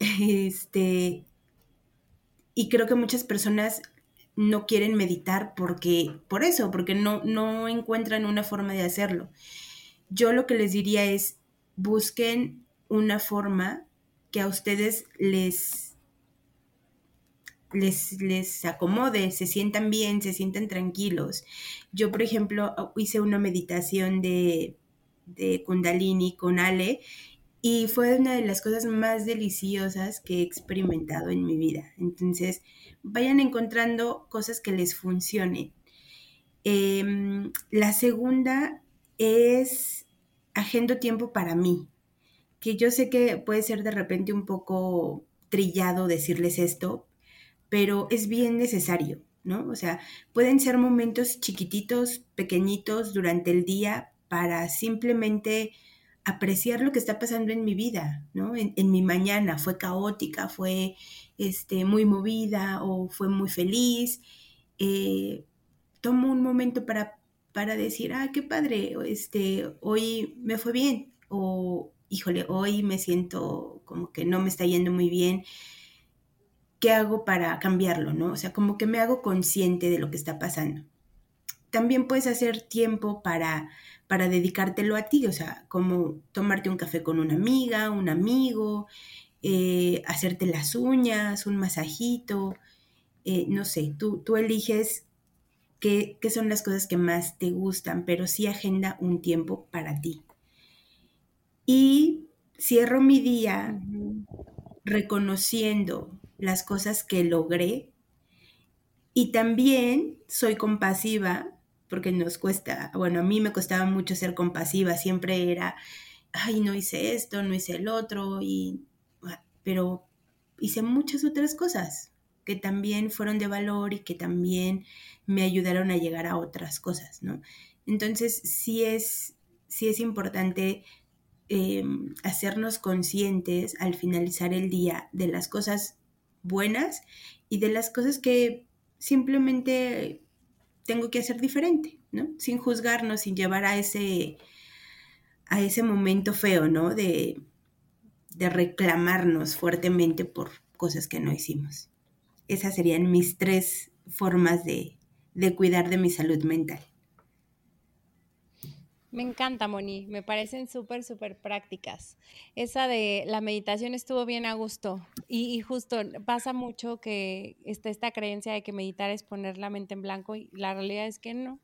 [laughs] Este, y creo que muchas personas no quieren meditar porque, por eso, porque no, no encuentran una forma de hacerlo. Yo lo que les diría es, busquen una forma que a ustedes les, les, les acomode, se sientan bien, se sientan tranquilos. Yo, por ejemplo, hice una meditación de, de Kundalini con Ale y fue una de las cosas más deliciosas que he experimentado en mi vida. Entonces, vayan encontrando cosas que les funcionen. Em, la segunda es agendo tiempo para mí, que yo sé que puede ser de repente un poco trillado decirles esto, pero es bien necesario, ¿no? O sea, pueden ser momentos chiquititos, pequeñitos durante el día para simplemente apreciar lo que está pasando en mi vida, ¿no? En, mi mañana fue caótica, fue este, muy movida o fue muy feliz. Eh, tomo un momento para, para decir, ah, qué padre, este, hoy me fue bien o, híjole, hoy me siento como que no me está yendo muy bien. ¿Qué hago para cambiarlo, no? O sea, como que me hago consciente de lo que está pasando. También puedes hacer tiempo para para dedicártelo a ti, o sea, como tomarte un café con una amiga, un amigo, eh, hacerte las uñas, un masajito, eh, no sé, tú, tú eliges qué, qué, son las cosas que más te gustan, pero sí agenda un tiempo para ti. Y cierro mi día reconociendo las cosas que logré y también soy compasiva porque nos cuesta, bueno, a mí me costaba mucho ser compasiva, siempre era, ay, no hice esto, no hice el otro, y, ah, pero hice muchas otras cosas que también fueron de valor y que también me ayudaron a llegar a otras cosas, ¿no? Entonces, sí es, sí es importante em, hacernos conscientes al finalizar el día de las cosas buenas y de las cosas que simplemente tengo que hacer diferente, ¿no? Sin juzgarnos, sin llevar a ese, a ese momento feo, ¿no? De, de reclamarnos fuertemente por cosas que no hicimos. Esas serían mis tres formas de, de cuidar de mi salud mental. Me encanta, Moni. Me parecen súper, súper prácticas. Esa de la meditación estuvo bien a gusto. Y, justo pasa mucho que está esta creencia de que meditar es poner la mente en blanco y la realidad es que no.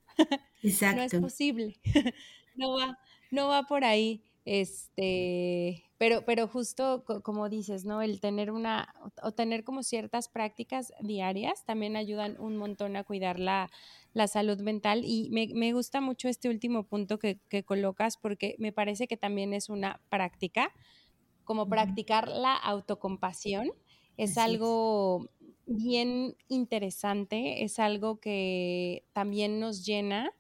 Exacto. [laughs] no es posible. [laughs] no va, no va por ahí. Este, pero, pero justo como dices, ¿no? El tener una, o tener como ciertas prácticas diarias también ayudan un montón a cuidar la, la salud mental. Y me, gusta mucho este último punto que, colocas porque me parece que también es una práctica, como practicar la autocompasión. Es algo bien interesante, es algo que también nos llena,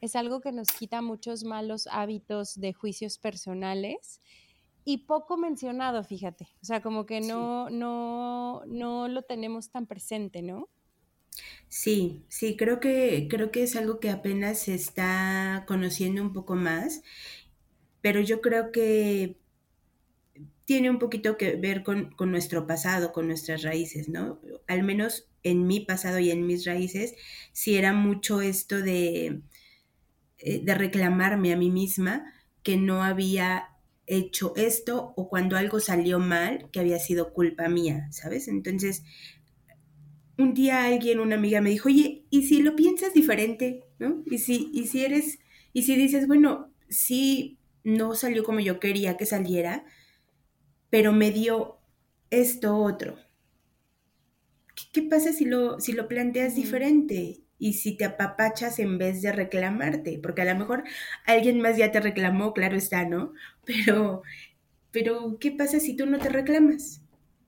es algo que nos quita muchos malos hábitos de juicios personales y poco mencionado, fíjate. O sea, como que no, no, no lo tenemos tan presente, ¿no? Sí, sí, creo que, creo que es algo que apenas se está conociendo un poco más, pero yo creo que tiene un poquito que ver con, nuestro pasado, con nuestras raíces, ¿no? Al menos en mi pasado y en mis raíces, sí era mucho esto de, eh, de reclamarme a mí misma que no había hecho esto o cuando algo salió mal, que había sido culpa mía, ¿sabes? Entonces, un día alguien, una amiga me dijo, oye, ¿y si lo piensas diferente? ¿No? Y si, y si eres, y si dices, bueno, sí, no salió como yo quería que saliera, pero me dio esto otro. ¿Qué, pasa si lo, si lo planteas diferente? Y si te apapachas en vez de reclamarte, porque a lo mejor alguien más ya te reclamó, claro está, ¿no? Pero, pero ¿qué pasa si tú no te reclamas?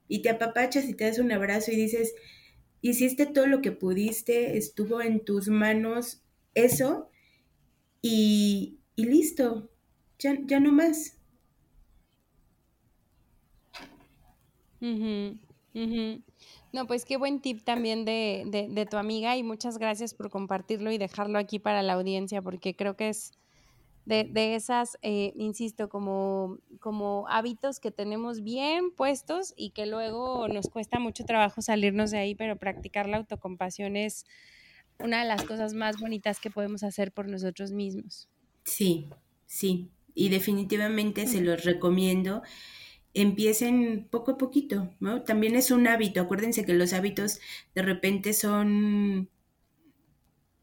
Y te apapachas y te das un abrazo y dices, hiciste todo lo que pudiste, estuvo en tus manos eso y, listo, ya, no más. No, pues qué buen tip también de, de, tu amiga y muchas gracias por compartirlo y dejarlo aquí para la audiencia porque creo que es de, de esas, eh, insisto, como, como hábitos que tenemos bien puestos y que luego nos cuesta mucho trabajo salirnos de ahí, pero practicar la autocompasión es una de las cosas más bonitas que podemos hacer por nosotros mismos. Sí, sí, y definitivamente se los recomiendo. Empiecen poco a poquito, ¿no? También es un hábito. Acuérdense que los hábitos de repente son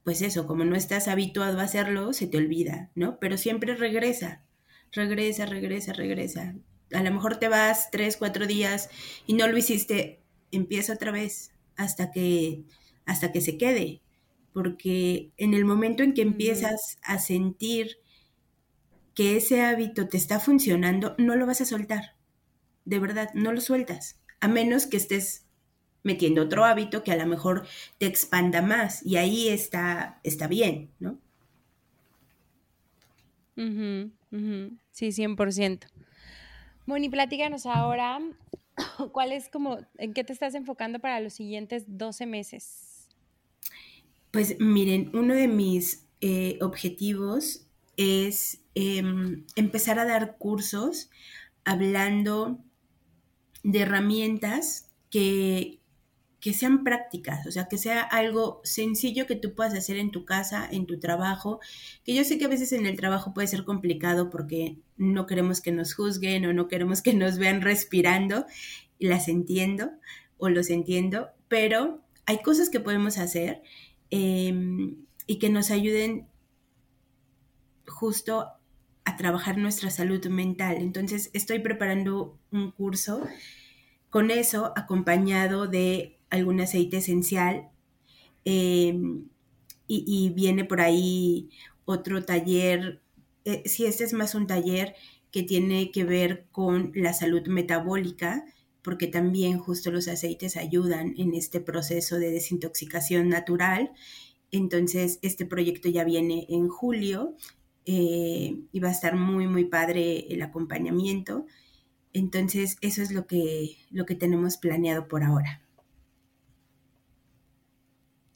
pues eso, como no estás habituado a hacerlo, se te olvida, ¿no? Pero siempre regresa, regresa, regresa, regresa. A lo mejor te vas tres, cuatro días y no lo hiciste, empieza otra vez hasta que, hasta que se quede. Porque en el momento en que empiezas a sentir que ese hábito te está funcionando, no lo vas a soltar. De verdad, no lo sueltas. A menos que estés metiendo otro hábito que a lo mejor te expanda más y ahí está, está bien, ¿no? Sí, 100%. Moni, platícanos ahora, [coughs] ¿cuál es como, en qué te estás enfocando para los siguientes 12 meses? Pues miren, uno de mis eh, objetivos es em, empezar a dar cursos hablando de herramientas que, que sean prácticas, o sea, que sea algo sencillo que tú puedas hacer en tu casa, en tu trabajo, que yo sé que a veces en el trabajo puede ser complicado porque no queremos que nos juzguen o no queremos que nos vean respirando, las entiendo o los entiendo, pero hay cosas que podemos hacer em, y que nos ayuden justo a trabajar nuestra salud mental. Entonces, estoy preparando un curso con eso acompañado de algún aceite esencial. Em, y, viene por ahí otro taller, eh, si este es más un taller que tiene que ver con la salud metabólica, porque también justo los aceites ayudan en este proceso de desintoxicación natural. Entonces, este proyecto ya viene en julio eh, y va a estar muy, muy padre el acompañamiento. Entonces, eso es lo que, lo que tenemos planeado por ahora.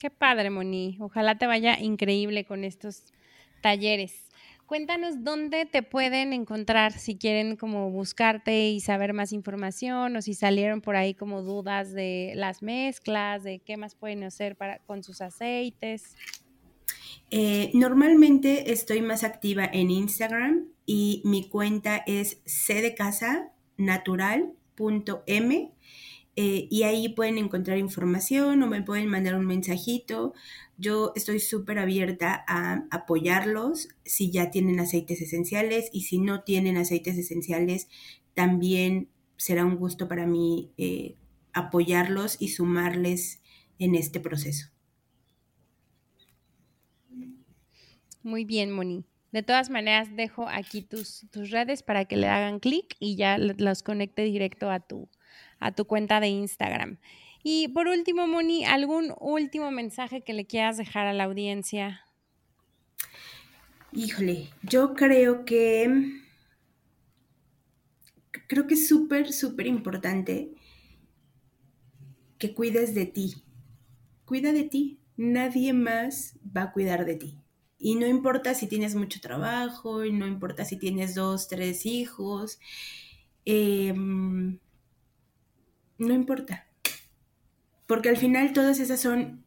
Qué padre, Moni. Ojalá te vaya increíble con estos talleres. Cuéntanos dónde te pueden encontrar si quieren como buscarte y saber más información o si salieron por ahí como dudas de las mezclas, de qué más pueden hacer para, con sus aceites. Eh, normalmente estoy más activa en Instagram y mi cuenta es c de casa natural.m eh, y ahí pueden encontrar información o me pueden mandar un mensajito. Yo estoy súper abierta a apoyarlos si ya tienen aceites esenciales y si no tienen aceites esenciales, también será un gusto para mí eh, apoyarlos y sumarles en este proceso. Muy bien, Moni. De todas maneras, dejo aquí tus, tus redes para que le hagan clic y ya los conecte directo a tu, a tu cuenta de Instagram. Y por último, Moni, ¿algún último mensaje que le quieras dejar a la audiencia? Híjole, yo creo que creo que es súper, súper importante que cuides de ti. Cuida de ti. Nadie más va a cuidar de ti. Y no importa si tienes mucho trabajo, y no importa si tienes dos, tres hijos. Eh, no importa. Porque al final todas esas son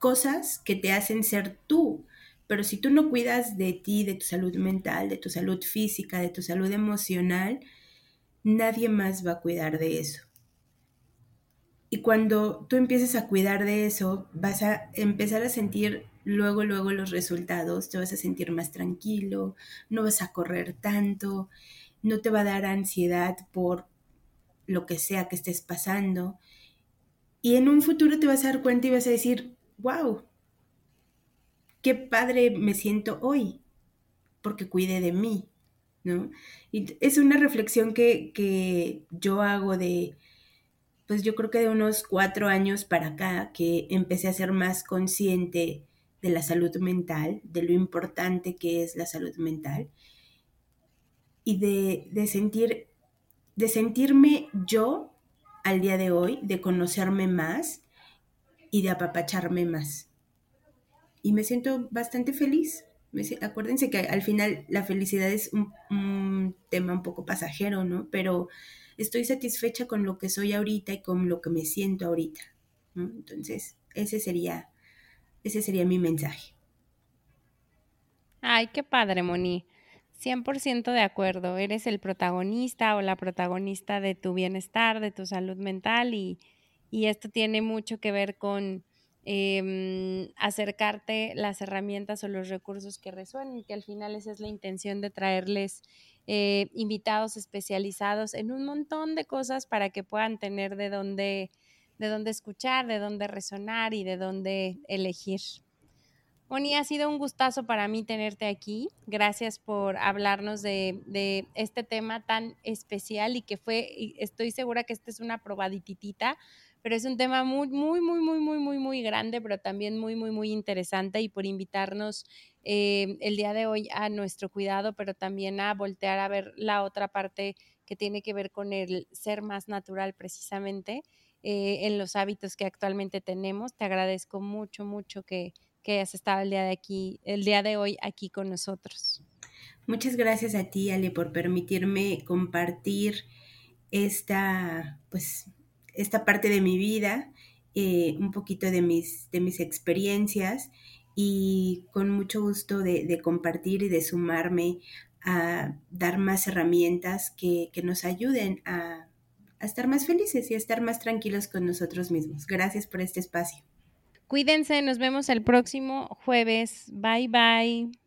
cosas que te hacen ser tú. Pero si tú no cuidas de ti, de tu salud mental, de tu salud física, de tu salud emocional, nadie más va a cuidar de eso. Y cuando tú empieces a cuidar de eso, vas a empezar a sentir luego, luego los resultados, te vas a sentir más tranquilo, no vas a correr tanto, no te va a dar ansiedad por lo que sea que estés pasando. Y en un futuro te vas a dar cuenta y vas a decir, wow, qué padre me siento hoy, porque cuide de mí, ¿no? Es una reflexión que, que yo hago de, pues yo creo que de unos cuatro años para acá, que empecé a ser más consciente de la salud mental, de lo importante que es la salud mental, y de, de sentir de sentirme yo al día de hoy de conocerme más y de apapacharme más. Y me siento bastante feliz. acuérdense que al final la felicidad es un, tema un poco pasajero, ¿no? Pero estoy satisfecha con lo que soy ahorita y con lo que me siento ahorita. Entonces, ese sería, ese sería mi mensaje. Ay, qué padre, Moni. 100% de acuerdo. Eres el protagonista o la protagonista de tu bienestar, de tu salud mental y, esto tiene mucho que ver con em, acercarte las herramientas o los recursos que resuenen, que al final esa es la intención de traerles eh, invitados especializados en un montón de cosas para que puedan tener de dónde, de dónde escuchar, de dónde resonar y de dónde elegir. Moni, ha sido un gustazo para mí tenerte aquí. Gracias por hablarnos de, este tema tan especial y que fue, estoy segura que esta es una probadititita, pero es un tema muy, muy, muy, muy, muy, muy, muy grande, pero también muy, muy, muy interesante y por invitarnos eh, el día de hoy a nuestro cuidado, pero también a voltear a ver la otra parte que tiene que ver con el ser más natural precisamente eh, en los hábitos que actualmente tenemos. Te agradezco mucho, mucho que que hayas estado el día de aquí, el día de hoy aquí con nosotros. Muchas gracias a ti, Ale, por permitirme compartir esta, pues, esta parte de mi vida, eh, un poquito de mis, de mis experiencias y con mucho gusto de, compartir y de sumarme a dar más herramientas que, nos ayuden a, estar más felices y estar más tranquilos con nosotros mismos. Gracias por este espacio. Cuídense, nos vemos el próximo jueves. Bye bye.